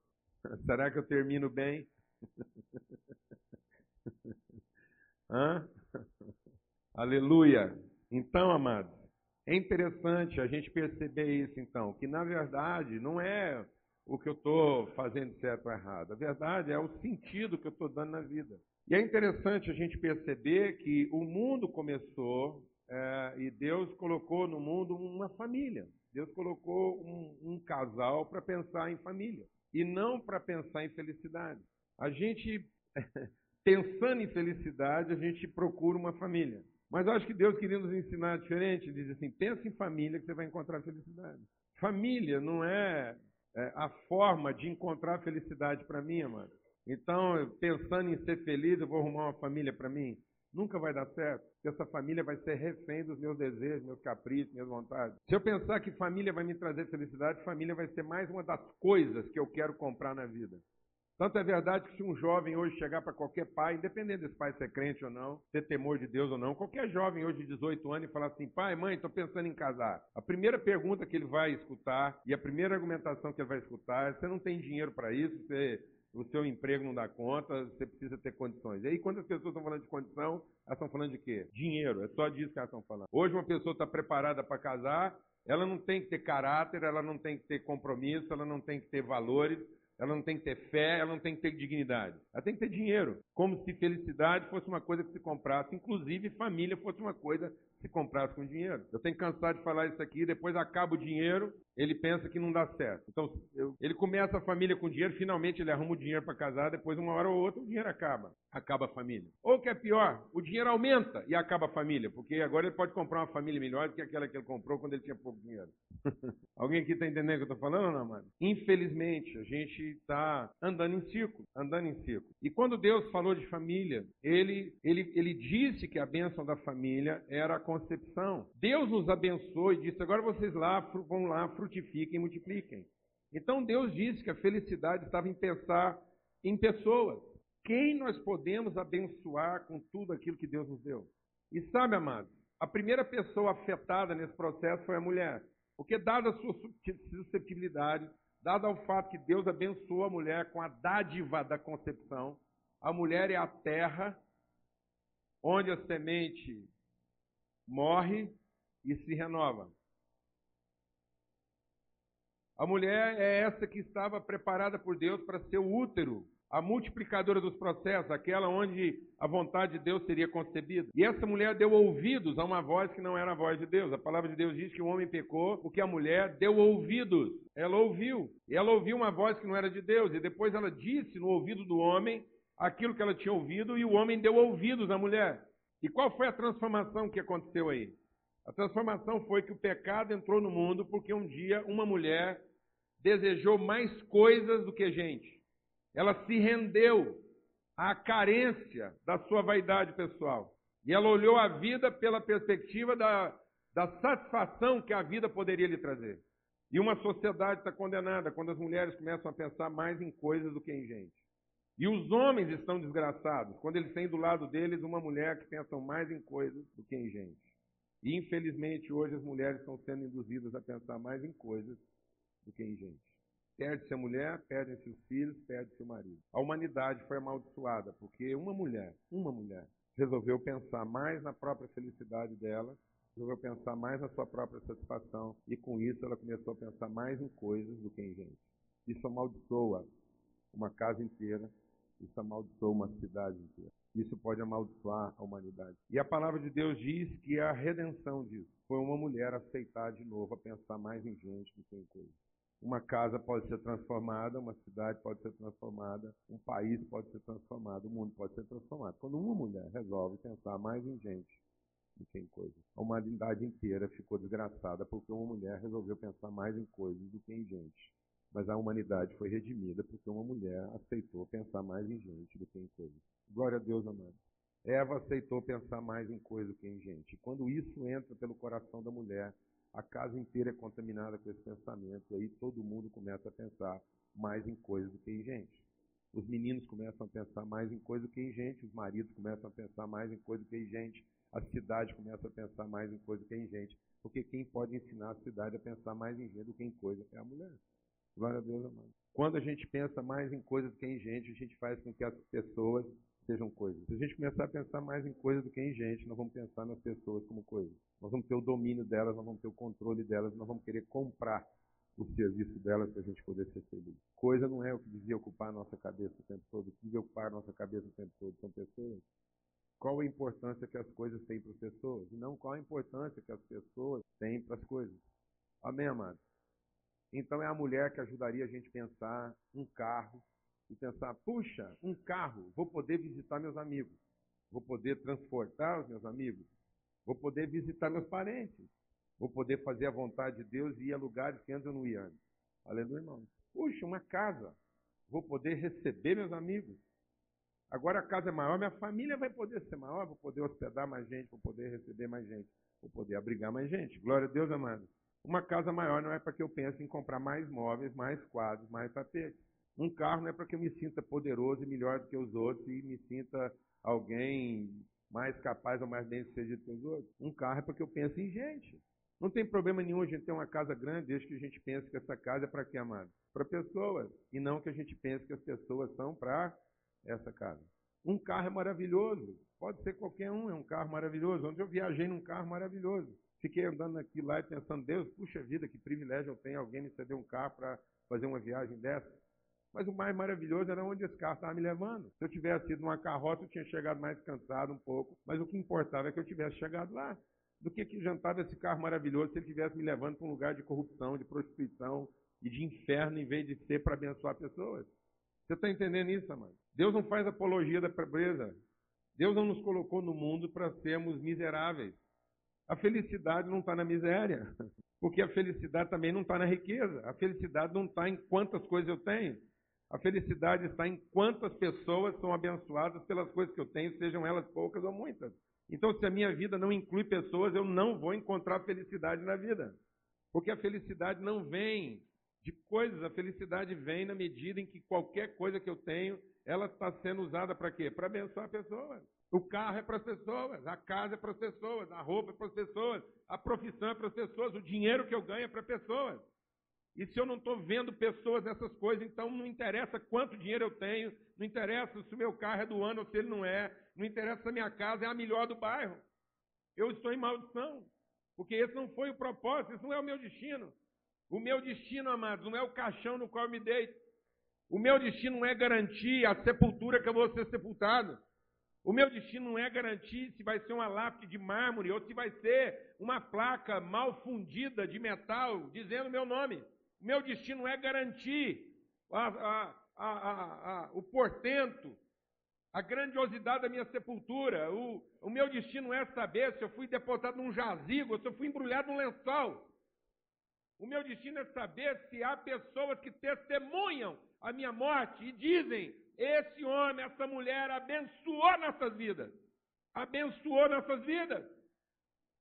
Será que eu termino bem? Hã? Aleluia! Então, amados, é interessante a gente perceber isso, então, que na verdade não é o que eu estou fazendo certo ou errado. A verdade é o sentido que eu estou dando na vida. E é interessante a gente perceber que o mundo começou é, e Deus colocou no mundo uma família. Deus colocou um, um casal para pensar em família e não para pensar em felicidade. A gente, pensando em felicidade, a gente procura uma família. Mas eu acho que Deus queria nos ensinar diferente. Diz assim: pensa em família que você vai encontrar felicidade. Família não é, é a forma de encontrar felicidade para mim, amado. Então, pensando em ser feliz, eu vou arrumar uma família para mim. Nunca vai dar certo, essa família vai ser refém dos meus desejos, meus caprichos, minhas vontades. Se eu pensar que família vai me trazer felicidade, família vai ser mais uma das coisas que eu quero comprar na vida. Tanto é verdade que se um jovem hoje chegar para qualquer pai, independente desse pai ser crente ou não, ter temor de Deus ou não, qualquer jovem hoje de 18 anos e falar assim, pai, mãe, estou pensando em casar. A primeira pergunta que ele vai escutar e a primeira argumentação que ele vai escutar é, você não tem dinheiro para isso, você o seu emprego não dá conta, você precisa ter condições. E aí, quando as pessoas estão falando de condição, elas estão falando de quê? Dinheiro, é só disso que elas estão falando. Hoje, uma pessoa está preparada para casar, ela não tem que ter caráter, ela não tem que ter compromisso, ela não tem que ter valores, ela não tem que ter fé, ela não tem que ter dignidade. Ela tem que ter dinheiro. Como se felicidade fosse uma coisa que se comprasse, inclusive família fosse uma coisa se comprasse com dinheiro. Eu tenho cansado de falar isso aqui, depois acaba o dinheiro, ele pensa que não dá certo. Então, eu, ele começa a família com dinheiro, finalmente ele arruma o dinheiro para casar, depois uma hora ou outra o dinheiro acaba. Acaba a família. Ou que é pior, o dinheiro aumenta e acaba a família, porque agora ele pode comprar uma família melhor do que aquela que ele comprou quando ele tinha pouco dinheiro. Alguém aqui está entendendo o que eu estou falando não, mano? Infelizmente, a gente está andando em círculo, andando em círculo. E quando Deus falou de família, ele, ele, ele disse que a bênção da família era a concepção. Deus nos abençoou e disse, agora vocês lá vão lá, frutifiquem multipliquem. Então Deus disse que a felicidade estava em pensar em pessoas. Quem nós podemos abençoar com tudo aquilo que Deus nos deu? E sabe, amados, a primeira pessoa afetada nesse processo foi a mulher. Porque, dada a sua susceptibilidade, dado ao fato que Deus abençoou a mulher com a dádiva da concepção, a mulher é a terra onde a semente morre e se renova. A mulher é essa que estava preparada por Deus para ser o útero, a multiplicadora dos processos, aquela onde a vontade de Deus seria concebida. E essa mulher deu ouvidos a uma voz que não era a voz de Deus. A palavra de Deus diz que o homem pecou porque a mulher deu ouvidos. Ela ouviu. E ela ouviu uma voz que não era de Deus. E depois ela disse no ouvido do homem aquilo que ela tinha ouvido, e o homem deu ouvidos à mulher. E qual foi a transformação que aconteceu aí? A transformação foi que o pecado entrou no mundo porque um dia uma mulher desejou mais coisas do que gente. Ela se rendeu à carência da sua vaidade pessoal. E ela olhou a vida pela perspectiva da, da satisfação que a vida poderia lhe trazer. E uma sociedade está condenada quando as mulheres começam a pensar mais em coisas do que em gente. E os homens estão desgraçados quando eles têm do lado deles uma mulher que pensa mais em coisas do que em gente. E infelizmente hoje as mulheres estão sendo induzidas a pensar mais em coisas do que em gente. Perde-se a mulher, perdem-se os filhos, perde-se o marido. A humanidade foi amaldiçoada porque uma mulher, uma mulher, resolveu pensar mais na própria felicidade dela, resolveu pensar mais na sua própria satisfação e com isso ela começou a pensar mais em coisas do que em gente. Isso amaldiçoa uma casa inteira, isso amaldiçoa uma cidade inteira. Isso pode amaldiçoar a humanidade. E a palavra de Deus diz que a redenção disso foi uma mulher aceitar de novo a pensar mais em gente do que em coisa. Uma casa pode ser transformada, uma cidade pode ser transformada, um país pode ser transformado, o mundo pode ser transformado. Quando uma mulher resolve pensar mais em gente do que em coisas. A humanidade inteira ficou desgraçada porque uma mulher resolveu pensar mais em coisas do que em gente. Mas a humanidade foi redimida porque uma mulher aceitou pensar mais em gente do que em coisas. Glória a Deus, amado. Eva aceitou pensar mais em coisas do que em gente. Quando isso entra pelo coração da mulher, a casa inteira é contaminada com esse pensamento. E aí todo mundo começa a pensar mais em coisas do que em gente. Os meninos começam a pensar mais em coisas do que em gente. Os maridos começam a pensar mais em coisas do que em gente. A cidade começa a pensar mais em coisas do que em gente. Porque quem pode ensinar a cidade a pensar mais em gente do que em coisa é a mulher. Glória a Deus, amado. Quando a gente pensa mais em coisas do que em gente, a gente faz com que as pessoas sejam coisas. Se a gente começar a pensar mais em coisas do que em gente, nós vamos pensar nas pessoas como coisas. Nós vamos ter o domínio delas, nós vamos ter o controle delas, nós vamos querer comprar o serviço delas para a gente poder ser feliz. Coisa não é o que devia ocupar a nossa cabeça o tempo todo. O que devia ocupar a nossa cabeça o tempo todo são pessoas. Qual a importância que as coisas têm para as pessoas? E não qual a importância que as pessoas têm para as coisas. Amém, amado? Então é a mulher que ajudaria a gente a pensar um carro e pensar, puxa, um carro, vou poder visitar meus amigos, vou poder transportar os meus amigos, vou poder visitar meus parentes, vou poder fazer a vontade de Deus e ir a lugares que antes eu não ia. Aleluia, irmão. Puxa, uma casa, vou poder receber meus amigos. Agora a casa é maior, minha família vai poder ser maior, vou poder hospedar mais gente, vou poder receber mais gente, vou poder abrigar mais gente. Glória a Deus, amado. Uma casa maior não é para que eu pense em comprar mais móveis, mais quadros, mais tapetes. Um carro não é para que eu me sinta poderoso e melhor do que os outros e me sinta alguém mais capaz ou mais bem sucedido que os outros. Um carro é para que eu pense em gente. Não tem problema nenhum a gente ter uma casa grande, desde que a gente pense que essa casa é para quê, amado? Para pessoas. E não que a gente pense que as pessoas são para essa casa. Um carro é maravilhoso. Pode ser qualquer um, é um carro maravilhoso. Onde eu viajei num carro maravilhoso. Fiquei andando aqui lá e pensando, Deus, puxa vida, que privilégio eu tenho, alguém me ceder um carro para fazer uma viagem dessa. Mas o mais maravilhoso era onde esse carro estava me levando. Se eu tivesse sido numa carroça, eu tinha chegado mais cansado um pouco, mas o que importava é que eu tivesse chegado lá. Do que que jantava esse carro maravilhoso se ele estivesse me levando para um lugar de corrupção, de prostituição e de inferno, em vez de ser para abençoar pessoas? Você está entendendo isso, amado? Deus não faz apologia da pobreza. Deus não nos colocou no mundo para sermos miseráveis. A felicidade não está na miséria, porque a felicidade também não está na riqueza. A felicidade não está em quantas coisas eu tenho. A felicidade está em quantas pessoas são abençoadas pelas coisas que eu tenho, sejam elas poucas ou muitas. Então, se a minha vida não inclui pessoas, eu não vou encontrar felicidade na vida. Porque a felicidade não vem de coisas, a felicidade vem na medida em que qualquer coisa que eu tenho, ela está sendo usada para quê? Para abençoar pessoas. O carro é para as pessoas, a casa é para as pessoas, a roupa é para as pessoas, a profissão é para as pessoas, o dinheiro que eu ganho é para pessoas. E se eu não estou vendo pessoas nessas coisas, então não interessa quanto dinheiro eu tenho, não interessa se o meu carro é do ano ou se ele não é, não interessa se a minha casa é a melhor do bairro. Eu estou em maldição, porque esse não foi o propósito, esse não é o meu destino. O meu destino, amados, não é o caixão no qual eu me deito. O meu destino não é garantir a sepultura que eu vou ser sepultado. O meu destino não é garantir se vai ser uma lápide de mármore ou se vai ser uma placa mal fundida de metal dizendo meu nome. O meu destino é garantir a, a, a, o portento, a grandiosidade da minha sepultura. O, o meu destino é saber se eu fui depositado num jazigo ou se eu fui embrulhado num lençol. O meu destino é saber se há pessoas que testemunham a minha morte e dizem esse homem, essa mulher abençoou nossas vidas. Abençoou nossas vidas.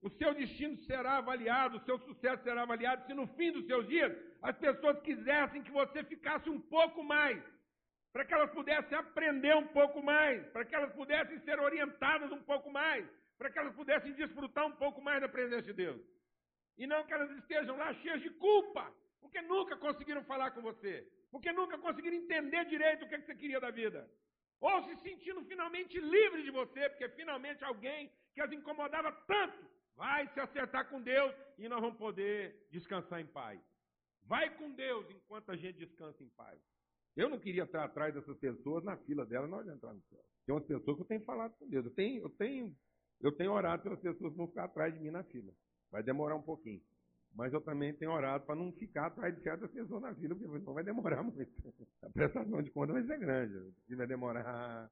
O seu destino será avaliado, o seu sucesso será avaliado se no fim dos seus dias as pessoas quisessem que você ficasse um pouco mais, para que elas pudessem aprender um pouco mais, para que elas pudessem ser orientadas um pouco mais, para que elas pudessem desfrutar um pouco mais da presença de Deus. E não que elas estejam lá cheias de culpa, porque nunca conseguiram falar com você, porque nunca conseguiram entender direito o que, é que você queria da vida. Ou se sentindo finalmente livre de você, porque finalmente alguém que as incomodava tanto vai se acertar com Deus e nós vamos poder descansar em paz. Vai com Deus enquanto a gente descansa em paz. Eu não queria estar atrás dessas pessoas na fila dela na hora de entrar no céu. Tem umas pessoas que eu tenho falado com Deus. Eu tenho, eu tenho, eu tenho orado pelas pessoas que vão ficar atrás de mim na fila. Vai demorar um pouquinho. Mas eu também tenho orado para não ficar atrás de certas pessoas na fila, porque não vai demorar muito. A prestação de conta vai ser grande. Vai demorar.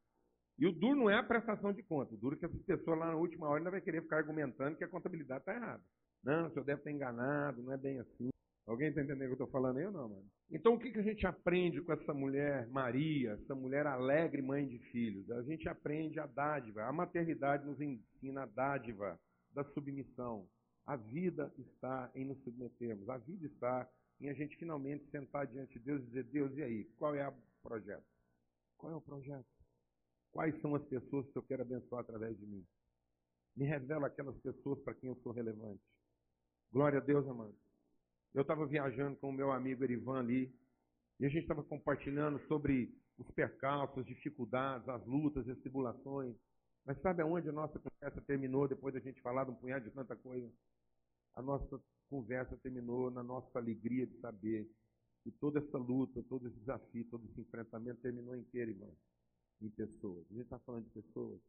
E o duro não é a prestação de conta. O duro é que essas pessoas lá na última hora ainda vai querer ficar argumentando que a contabilidade está errada. Não, o senhor deve ter enganado, não é bem assim. Alguém está entendendo o que eu estou falando aí ou não, mano? Então o que, que a gente aprende com essa mulher Maria, essa mulher alegre mãe de filhos? A gente aprende a dádiva. A maternidade nos ensina a dádiva da submissão. A vida está em nos submetermos. A vida está em a gente finalmente sentar diante de Deus e dizer, Deus, e aí? Qual é o projeto? Qual é o projeto? Quais são as pessoas que eu quero abençoar através de mim? Me revela aquelas pessoas para quem eu sou relevante. Glória a Deus, amado. Eu estava viajando com o meu amigo Erivan ali, e a gente estava compartilhando sobre os percalços, as dificuldades, as lutas, as tribulações. Mas sabe aonde a nossa conversa terminou depois da gente falar de um punhado de tanta coisa? A nossa conversa terminou na nossa alegria de saber que toda essa luta, todo esse desafio, todo esse enfrentamento terminou em que, irmão? Em pessoas. A gente está falando de pessoas.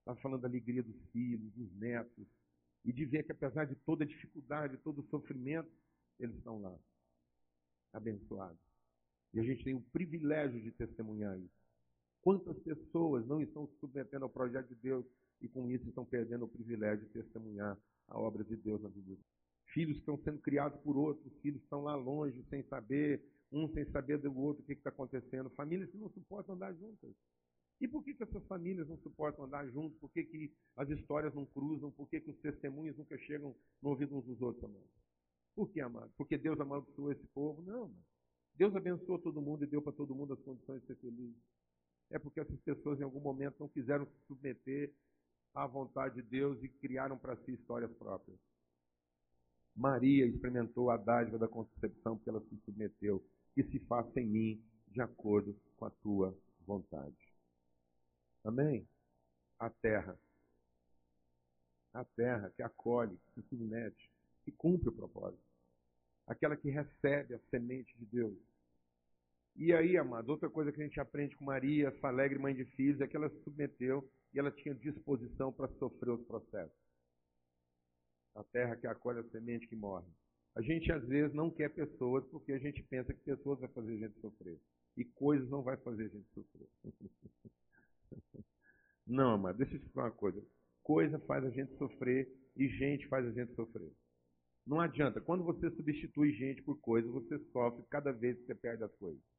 Está falando da alegria dos filhos, dos netos. E de ver que apesar de toda dificuldade, todo o sofrimento, eles estão lá, abençoados. E a gente tem o privilégio de testemunhar isso. Quantas pessoas não estão se submetendo ao projeto de Deus e com isso estão perdendo o privilégio de testemunhar a obra de Deus na vida Filhos estão sendo criados por outros, filhos estão lá longe, sem saber, um sem saber do outro o que está acontecendo. Famílias que não suportam andar juntas. E por que, que essas famílias não suportam andar juntas? Por que, que as histórias não cruzam? Por que, que os testemunhos nunca chegam no ouvido uns dos outros, amado? Por que, amado? Porque Deus amaldiçoou esse povo? Não. Deus abençoou todo mundo e deu para todo mundo as condições de ser feliz. É porque essas pessoas em algum momento não quiseram se submeter à vontade de Deus e criaram para si histórias próprias. Maria experimentou a dádiva da concepção porque ela se submeteu. Que se faça em mim de acordo com a tua vontade. Amém? A terra. A terra que acolhe, que se submete que cumpre o propósito. Aquela que recebe a semente de Deus. E aí, amado, outra coisa que a gente aprende com Maria, essa alegre mãe de filhos, é que ela se submeteu e ela tinha disposição para sofrer os processos. A terra que acolhe a semente que morre. A gente às vezes não quer pessoas porque a gente pensa que pessoas vai fazer a gente sofrer. E coisas não vai fazer a gente sofrer. não, amado, deixa eu te explicar uma coisa. Coisa faz a gente sofrer e gente faz a gente sofrer. Não adianta. Quando você substitui gente por coisa, você sofre cada vez que você perde as coisas.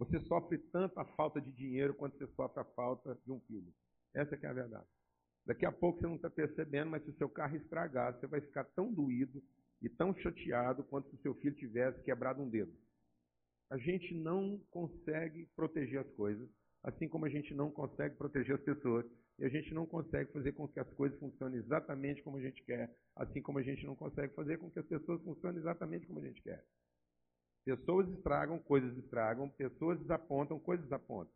Você sofre tanto a falta de dinheiro quanto você sofre a falta de um filho. Essa é a verdade. Daqui a pouco você não está percebendo, mas se o seu carro estragar, você vai ficar tão doído e tão chateado quanto se o seu filho tivesse quebrado um dedo. A gente não consegue proteger as coisas, assim como a gente não consegue proteger as pessoas. E a gente não consegue fazer com que as coisas funcionem exatamente como a gente quer, assim como a gente não consegue fazer com que as pessoas funcionem exatamente como a gente quer. Pessoas estragam, coisas estragam, pessoas desapontam, coisas desapontam.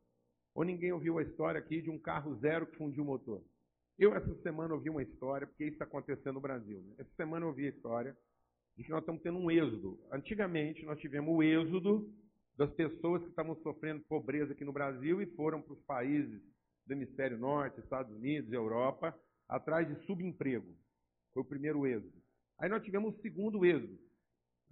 Ou ninguém ouviu a história aqui de um carro zero que fundiu o motor? Eu, essa semana, ouvi uma história, porque isso está acontecendo no Brasil. Né? Essa semana eu ouvi a história de que nós estamos tendo um êxodo. Antigamente, nós tivemos o êxodo das pessoas que estavam sofrendo pobreza aqui no Brasil e foram para os países do hemisfério norte, Estados Unidos, Europa, atrás de subemprego. Foi o primeiro êxodo. Aí nós tivemos o segundo êxodo.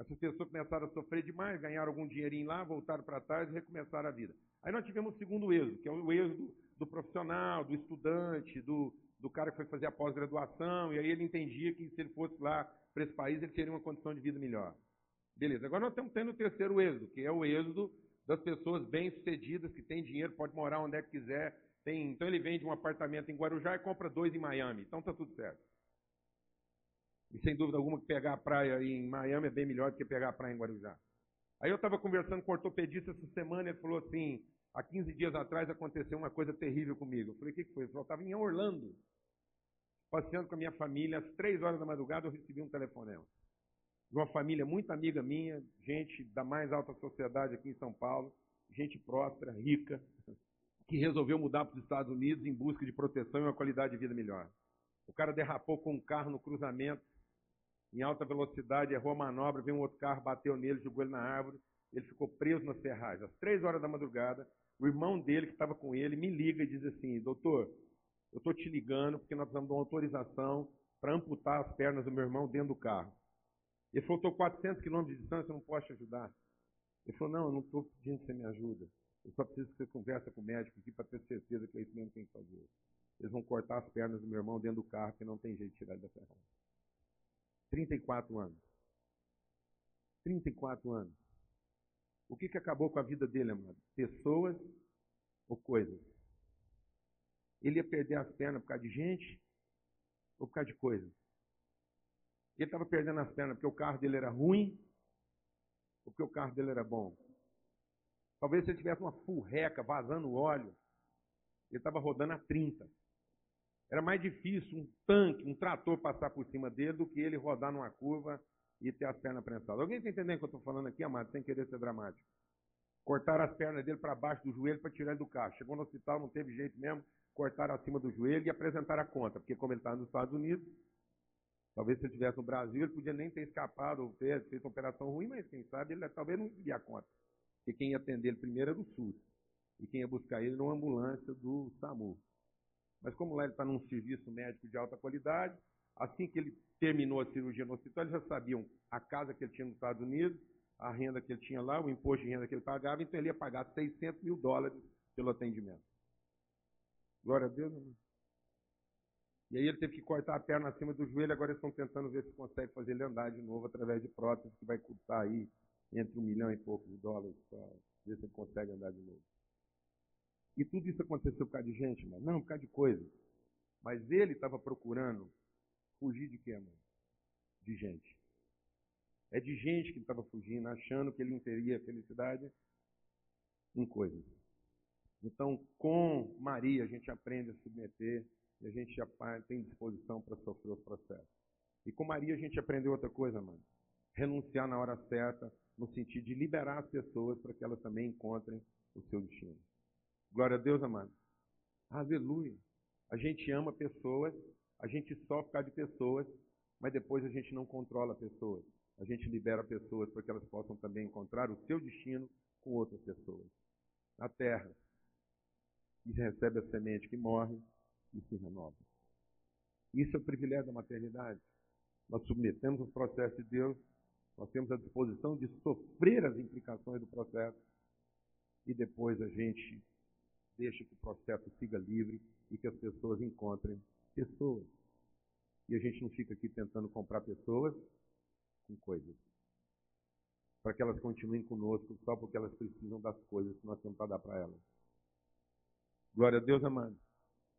Essas pessoas começaram a sofrer demais, ganharam algum dinheirinho lá, voltaram para trás e recomeçaram a vida. Aí nós tivemos o segundo êxodo, que é o êxodo do profissional, do estudante, do, do cara que foi fazer a pós-graduação, e aí ele entendia que se ele fosse lá para esse país, ele teria uma condição de vida melhor. Beleza, agora nós estamos tendo o terceiro êxodo, que é o êxodo das pessoas bem-sucedidas, que têm dinheiro, pode morar onde é que quiser, tem, então ele vende um apartamento em Guarujá e compra dois em Miami. Então está tudo certo. E sem dúvida alguma que pegar a praia em Miami é bem melhor do que pegar a praia em Guarujá. Aí eu estava conversando com o ortopedista essa semana e ele falou assim, há 15 dias atrás aconteceu uma coisa terrível comigo. Eu falei, o que, foi? Ele falou, eu estava em Orlando, passeando com a minha família, às três horas da madrugada eu recebi um telefonema. De uma família muito amiga minha, gente da mais alta sociedade aqui em São Paulo, gente próspera, rica, que resolveu mudar para os Estados Unidos em busca de proteção e uma qualidade de vida melhor. O cara derrapou com um carro no cruzamento, em alta velocidade, errou a manobra, veio um outro carro, bateu nele, jogou ele na árvore. ele ficou preso nas ferragens. Às três horas da madrugada, o irmão dele, que estava com ele, me liga e diz assim: Doutor, eu estou te ligando porque nós precisamos de uma autorização para amputar as pernas do meu irmão dentro do carro. Ele falou: Estou 400 quilômetros de distância, eu não posso te ajudar. Ele falou: Não, eu não estou pedindo que você me ajude. Eu só preciso que você converse com o médico aqui para ter certeza que é isso mesmo que tem que fazer. Eles vão cortar as pernas do meu irmão dentro do carro, que não tem jeito de tirar ele da ferragem. 34 anos. 34 anos. O que, que acabou com a vida dele, amado? Pessoas ou coisas? Ele ia perder as pernas por causa de gente ou por causa de coisas? Ele estava perdendo as pernas porque o carro dele era ruim ou porque o carro dele era bom? Talvez se ele tivesse uma furreca vazando óleo, ele estava rodando a 30. Era mais difícil um tanque, um trator passar por cima dele do que ele rodar numa curva e ter as pernas prensadas. Alguém está entendendo o que eu estou falando aqui, amado, sem querer ser dramático? Cortaram as pernas dele para baixo do joelho para tirar ele do carro. Chegou no hospital, não teve jeito mesmo, cortaram acima do joelho e apresentaram a conta, porque como ele estava nos Estados Unidos, talvez se ele estivesse no Brasil, ele podia nem ter escapado ou ter feito uma operação ruim, mas quem sabe ele talvez não ia a conta. Porque quem ia atender ele primeiro era o SUS. E quem ia buscar ele era uma ambulância do SAMU. Mas como lá ele está num serviço médico de alta qualidade, assim que ele terminou a cirurgia no hospital, eles já sabiam a casa que ele tinha nos Estados Unidos, a renda que ele tinha lá, o imposto de renda que ele pagava, então ele ia pagar 600 mil dólares pelo atendimento. Glória a Deus, irmão. E aí ele teve que cortar a perna acima do joelho, agora eles estão tentando ver se consegue fazer ele andar de novo através de prótese, que vai custar aí entre um milhão e pouco de dólares para ver se ele consegue andar de novo. E tudo isso aconteceu por causa de gente, mano? Não, por causa de coisas. Mas ele estava procurando fugir de quê, mano? De gente. É de gente que ele estava fugindo, achando que ele teria felicidade em coisas. Então, com Maria, a gente aprende a submeter e a gente já tem disposição para sofrer os processos. E com Maria, a gente aprendeu outra coisa, mano. Renunciar na hora certa, no sentido de liberar as pessoas para que elas também encontrem o seu destino. Glória a Deus, amado. Aleluia. A gente ama pessoas, a gente sofre por causa de pessoas, mas depois a gente não controla pessoas. A gente libera pessoas para que elas possam também encontrar o seu destino com outras pessoas. Na terra, e recebe a semente que morre e se renova. Isso é o privilégio da maternidade. Nós submetemos os processos de Deus, nós temos a disposição de sofrer as implicações do processo e depois a gente deixa que o processo siga livre e que as pessoas encontrem pessoas. E a gente não fica aqui tentando comprar pessoas com coisas. Para que elas continuem conosco só porque elas precisam das coisas que nós temos para dar para elas. Glória a Deus, amado.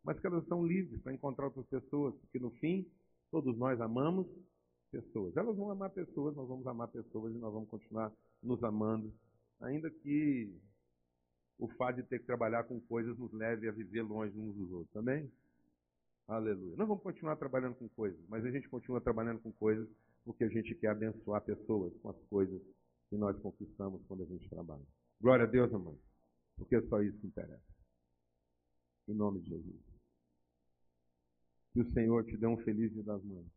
Mas que elas são livres para encontrar outras pessoas, porque no fim, todos nós amamos pessoas. Elas vão amar pessoas, nós vamos amar pessoas e nós vamos continuar nos amando, ainda que o fato de ter que trabalhar com coisas nos leve a viver longe uns dos outros. Amém? Aleluia. Nós vamos continuar trabalhando com coisas, mas a gente continua trabalhando com coisas porque a gente quer abençoar pessoas com as coisas que nós conquistamos quando a gente trabalha. Glória a Deus, amado. Porque é só isso que interessa. Em nome de Jesus. Que o Senhor te dê um feliz dia das mães.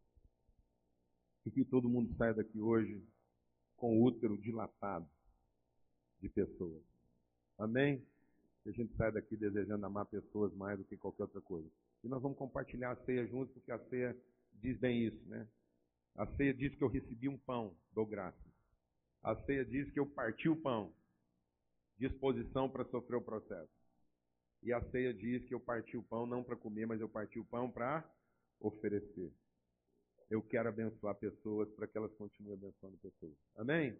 E que todo mundo saia daqui hoje com o útero dilatado de pessoas. Amém? Que a gente saia daqui desejando amar pessoas mais do que qualquer outra coisa. E nós vamos compartilhar a ceia juntos, porque a ceia diz bem isso, né? A ceia diz que eu recebi um pão, dou graça. A ceia diz que eu parti o pão, disposição para sofrer o processo. E a ceia diz que eu parti o pão não para comer, mas eu parti o pão para oferecer. Eu quero abençoar pessoas para que elas continuem abençoando pessoas. Amém?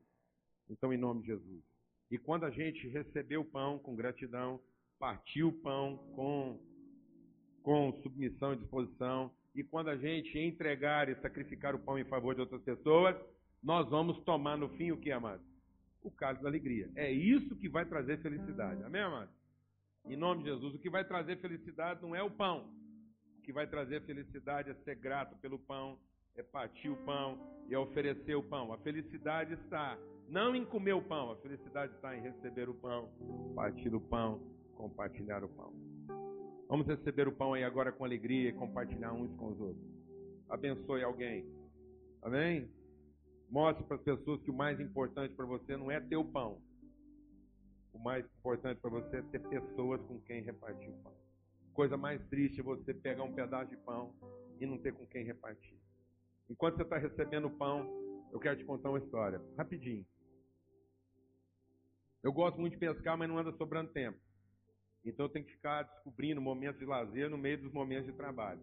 Então, em nome de Jesus. E quando a gente recebeu o pão com gratidão, partiu o pão com, com submissão e disposição, e quando a gente entregar e sacrificar o pão em favor de outras pessoas, nós vamos tomar no fim o que, amado? O cálice da alegria. É isso que vai trazer felicidade. Amém, amado? Em nome de Jesus. O que vai trazer felicidade não é o pão. O que vai trazer felicidade é ser grato pelo pão, é partir o pão e é oferecer o pão. A felicidade está não em comer o pão, a felicidade está em receber o pão, partir o pão, compartilhar o pão. Vamos receber o pão aí agora com alegria e compartilhar uns com os outros. Abençoe alguém. Amém? Mostre para as pessoas que o mais importante para você não é ter o pão, o mais importante para você é ter pessoas com quem repartir o pão. Coisa mais triste é você pegar um pedaço de pão e não ter com quem repartir. Enquanto você está recebendo o pão, eu quero te contar uma história, rapidinho. Eu gosto muito de pescar, mas não anda sobrando tempo. Então eu tenho que ficar descobrindo momentos de lazer no meio dos momentos de trabalho.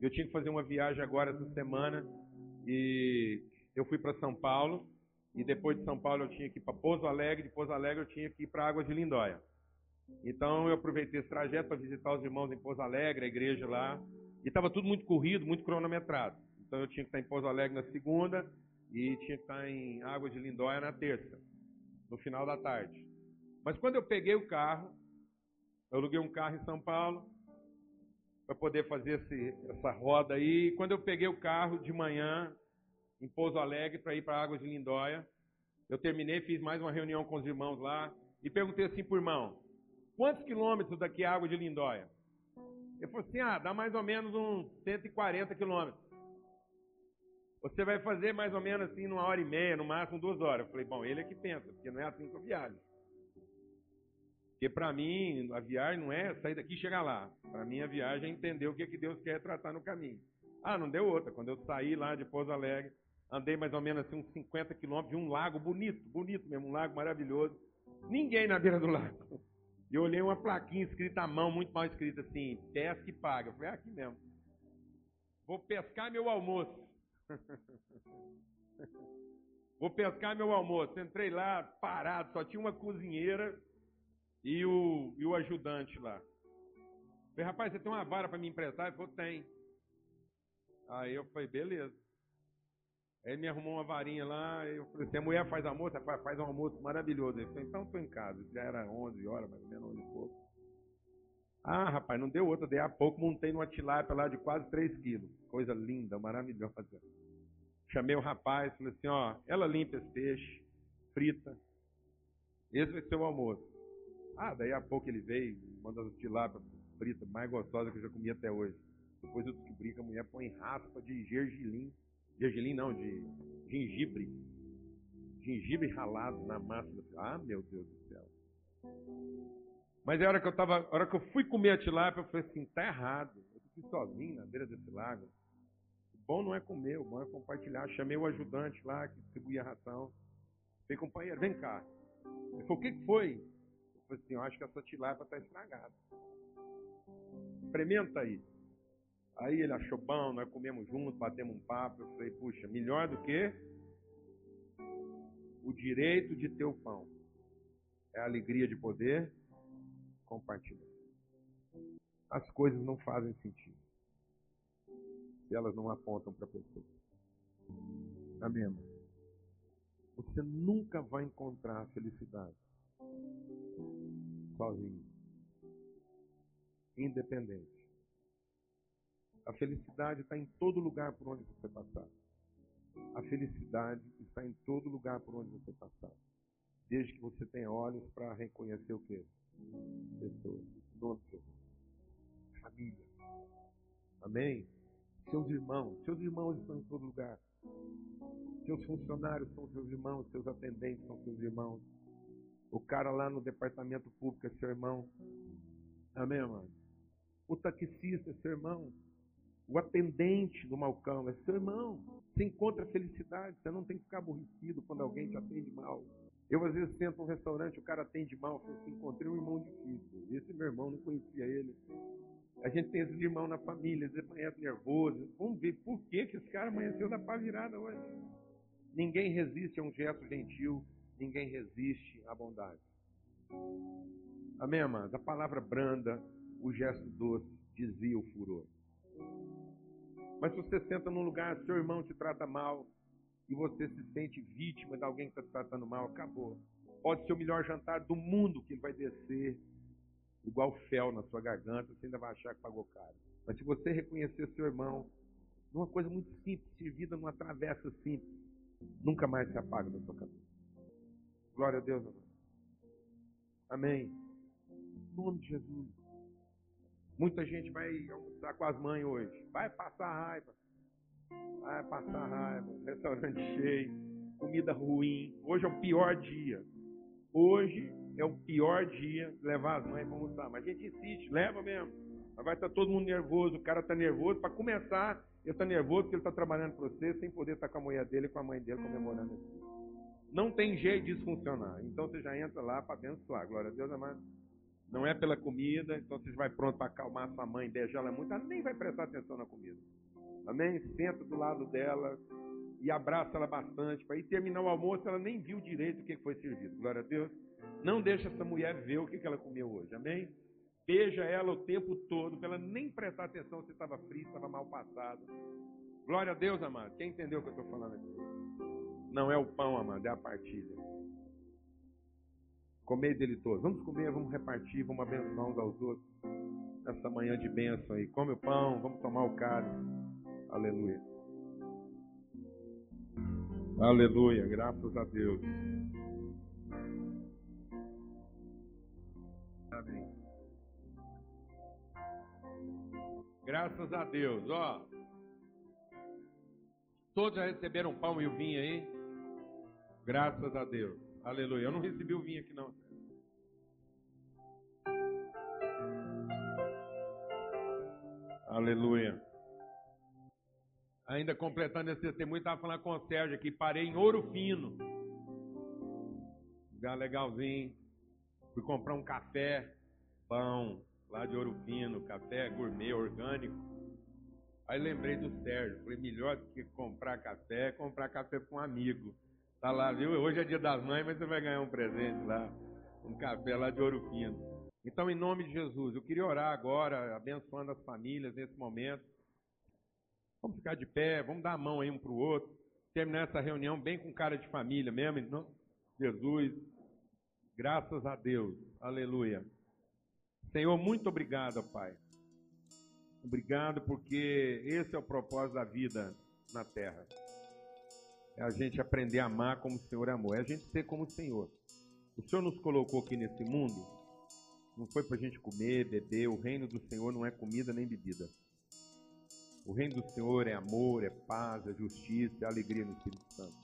Eu tinha que fazer uma viagem agora essa semana e eu fui para São Paulo e depois de São Paulo eu tinha que ir para Pouso Alegre, de Pouso Alegre eu tinha que ir para Águas de Lindóia. Então eu aproveitei esse trajeto para visitar os irmãos em Pouso Alegre, a igreja lá, e estava tudo muito corrido, muito cronometrado. Então eu tinha que estar em Pouso Alegre na segunda e tinha que estar em Águas de Lindóia na terça, no final da tarde. Mas quando eu peguei o carro, eu aluguei um carro em São Paulo para poder fazer esse, essa roda aí. Quando eu peguei o carro de manhã em Pouso Alegre para ir para Águas de Lindóia, eu terminei, fiz mais uma reunião com os irmãos lá e perguntei assim para o irmão: quantos quilômetros daqui a Água de Lindóia? Ele falou assim: ah, dá mais ou menos uns 140 quilômetros. Você vai fazer mais ou menos assim numa hora e meia, no máximo duas horas. Eu falei: bom, ele é que pensa, porque não é assim que eu viajo. Porque para mim, a viagem não é sair daqui e chegar lá. Para mim, a viagem é entender o que, que Deus quer tratar no caminho. Ah, não deu outra. Quando eu saí lá de Pouso Alegre, andei mais ou menos assim, uns 50 quilômetros de um lago bonito, bonito mesmo, um lago maravilhoso. Ninguém na beira do lago. E olhei uma plaquinha escrita à mão, muito mal escrita assim, pesca e paga. Eu falei, ah, aqui mesmo. Vou pescar meu almoço. Vou pescar meu almoço. Entrei lá, parado, só tinha uma cozinheira e o, e o ajudante lá. Falei, rapaz, você tem uma vara para me emprestar? Ele falou, tem. Aí eu falei, beleza. Aí ele me arrumou uma varinha lá, eu falei, se a mulher faz almoço, faz, faz um almoço maravilhoso. Ele falou, então estou em casa. Já era 11 horas, mais ou menos 11 e pouco. Ah, rapaz, não deu outra. Daí a pouco montei numa tilápia lá de quase 3 quilos. Coisa linda, maravilhosa. Chamei o rapaz, falei assim, ó, ela limpa esse peixe, frita. Esse vai ser o almoço. Ah, daí a pouco ele veio, manda as tilápia frita mais gostosa que eu já comi até hoje. Depois eu descobri que a mulher põe raspa de gergelim. Gergelim não, de gengibre. Gengibre ralado na massa. Ah, meu Deus do céu. Mas a hora que eu tava, a hora que eu fui comer a tilápia, eu falei assim, tá errado. Eu fui sozinho na beira desse lago. O bom não é comer, o bom é compartilhar. Chamei o ajudante lá que distribuía a ração. Falei, companheiro, vem cá. Ele falou, o que foi? falei assim, eu acho que essa tilápia está estragada. Experimenta aí. Aí ele achou bom, nós comemos juntos, batemos um papo. Eu falei, puxa, melhor do que o direito de ter o pão. É a alegria de poder compartilhar. As coisas não fazem sentido se elas não apontam para a pessoa. Amém? Você nunca vai encontrar felicidade sozinho, independente. A felicidade está em todo lugar por onde você passar. A felicidade está em todo lugar por onde você passar. Desde que você tenha olhos para reconhecer o que? Pessoas. Nome Família. Amém? Seus irmãos. Seus irmãos estão em todo lugar. Seus funcionários são seus irmãos. Seus atendentes são seus irmãos. O cara lá no departamento público é seu irmão. Amém, mano? O taxista é seu irmão. O atendente do malcão é seu irmão. Você encontra felicidade. Você não tem que ficar aborrecido quando alguém te atende mal. Eu, às vezes, sento num restaurante, o cara atende mal. Eu assim, encontrei um irmão difícil. Esse meu irmão, não conhecia ele. A gente tem esses irmãos na família, às vezes amanhece nervoso. Vamos ver por que, que esse cara amanheceu da pá virada hoje. Ninguém resiste a um gesto gentil ninguém resiste à bondade. Amém, amados? A palavra branda, o gesto doce, dizia o furor. Mas se você senta num lugar, seu irmão te trata mal, e você se sente vítima de alguém que está te tratando mal, acabou. Pode ser o melhor jantar do mundo que ele vai descer, igual fel na sua garganta, você ainda vai achar que pagou caro. Mas se você reconhecer seu irmão, numa coisa muito simples, servida numa travessa simples, nunca mais se apaga da sua cabeça. Glória a Deus, amado. Amém. Em nome de Jesus. Muita gente vai almoçar com as mães hoje. Vai passar raiva. Vai passar raiva. Restaurante cheio. Comida ruim. Hoje é o pior dia. Hoje é o pior dia levar as mães para almoçar. Mas a gente insiste, leva mesmo. Mas vai estar todo mundo nervoso, o cara está nervoso. Para começar, ele está nervoso porque ele está trabalhando para você sem poder estar com a mulher dele e com a mãe dele comemorando assim. Não tem jeito disso funcionar. Então você já entra lá para abençoar. Glória a Deus, amado. Não é pela comida, então você vai pronto para acalmar sua mãe, beijar ela muito, ela nem vai prestar atenção na comida. Amém? Senta do lado dela e abraça ela bastante. Para terminar o almoço, ela nem viu direito o que foi servido. Glória a Deus. Não deixa essa mulher ver o que ela comeu hoje. Amém? Beija ela o tempo todo, para ela nem prestar atenção se estava frio, se estava mal passado. Glória a Deus, amado. Quem entendeu o que eu estou falando aqui? Não é o pão, amado, é a partilha. Comer dele todos. Vamos comer, vamos repartir, vamos abençoar uns aos outros. Nessa manhã de bênção aí. Come o pão, vamos tomar o cálice. Aleluia. Aleluia, graças a Deus. Amém. Graças a Deus, ó. Todos já receberam pão e o vinho aí? Graças a Deus. Aleluia. Eu não recebi o vinho aqui não. Aleluia. Ainda completando esse testemunho, estava falando com o Sérgio aqui, parei em Ouro Fino. Lugar legalzinho. Fui comprar um café, pão, lá de Ouro Fino, café gourmet, orgânico. Aí lembrei do Sérgio. Falei, melhor do que comprar café, é comprar café com um amigo. Tá lá, viu? Hoje é dia das mães, mas você vai ganhar um presente lá. Um café lá de Ouro Fino. Então, em nome de Jesus, eu queria orar agora, abençoando as famílias nesse momento. Vamos ficar de pé, vamos dar a mão aí um para o outro. Terminar essa reunião bem com cara de família mesmo, Jesus. Graças a Deus. Aleluia. Senhor, muito obrigado, Pai. Obrigado porque esse é o propósito da vida na terra. É a gente aprender a amar como o Senhor amou. É a gente ser como o Senhor. O Senhor nos colocou aqui nesse mundo. Não foi para a gente comer, beber. O reino do Senhor não é comida nem bebida. O reino do Senhor é amor, é paz, é justiça, é alegria no Espírito Santo.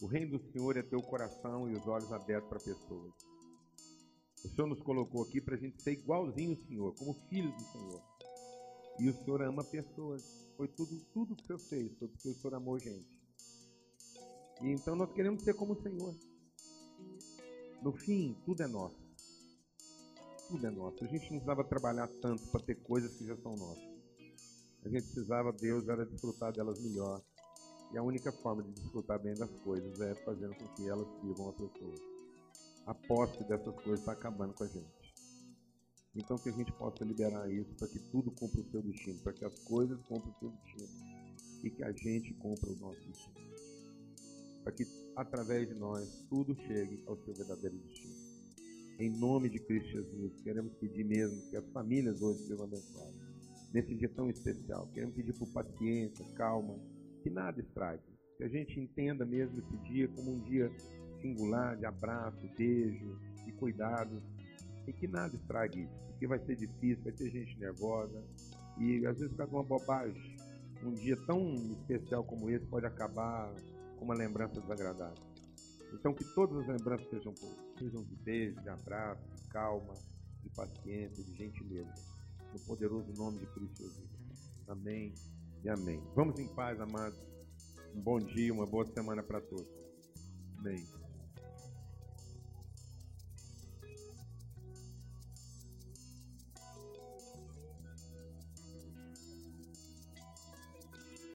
O reino do Senhor é ter o coração e os olhos abertos para pessoas. O Senhor nos colocou aqui para a gente ser igualzinho ao Senhor, como filhos do Senhor. E o Senhor ama pessoas. Foi tudo, tudo que o Senhor fez, foi porque o Senhor amou gente. E então nós queremos ser como o Senhor. No fim, tudo é nosso. Tudo é nosso. A gente não precisava trabalhar tanto para ter coisas que já são nossas. A gente precisava, Deus, era desfrutar delas melhor. E a única forma de desfrutar bem das coisas é fazendo com que elas sirvam a pessoa. A posse dessas coisas está acabando com a gente. Então que a gente possa liberar isso para que tudo cumpra o seu destino, para que as coisas cumprem o seu destino e que a gente cumpra o nosso destino. Para que através de nós tudo chegue ao seu verdadeiro destino. Em nome de Cristo Jesus, queremos pedir mesmo que as famílias hoje sejam abençoadas nesse dia tão especial. Queremos pedir por paciência, calma, que nada estrague. Que a gente entenda mesmo esse dia como um dia singular de abraço, beijo, de cuidado. E que nada estrague isso. Porque vai ser difícil, vai ter gente nervosa. E às vezes fica uma bobagem. Um dia tão especial como esse pode acabar com uma lembrança desagradável. Então que todas as lembranças sejam, sejam de beijo, de abraço, de calma, de paciência, de gentileza no poderoso nome de Cristo Jesus. Amém e amém. Vamos em paz, amados. Um bom dia, uma boa semana para todos. Amém.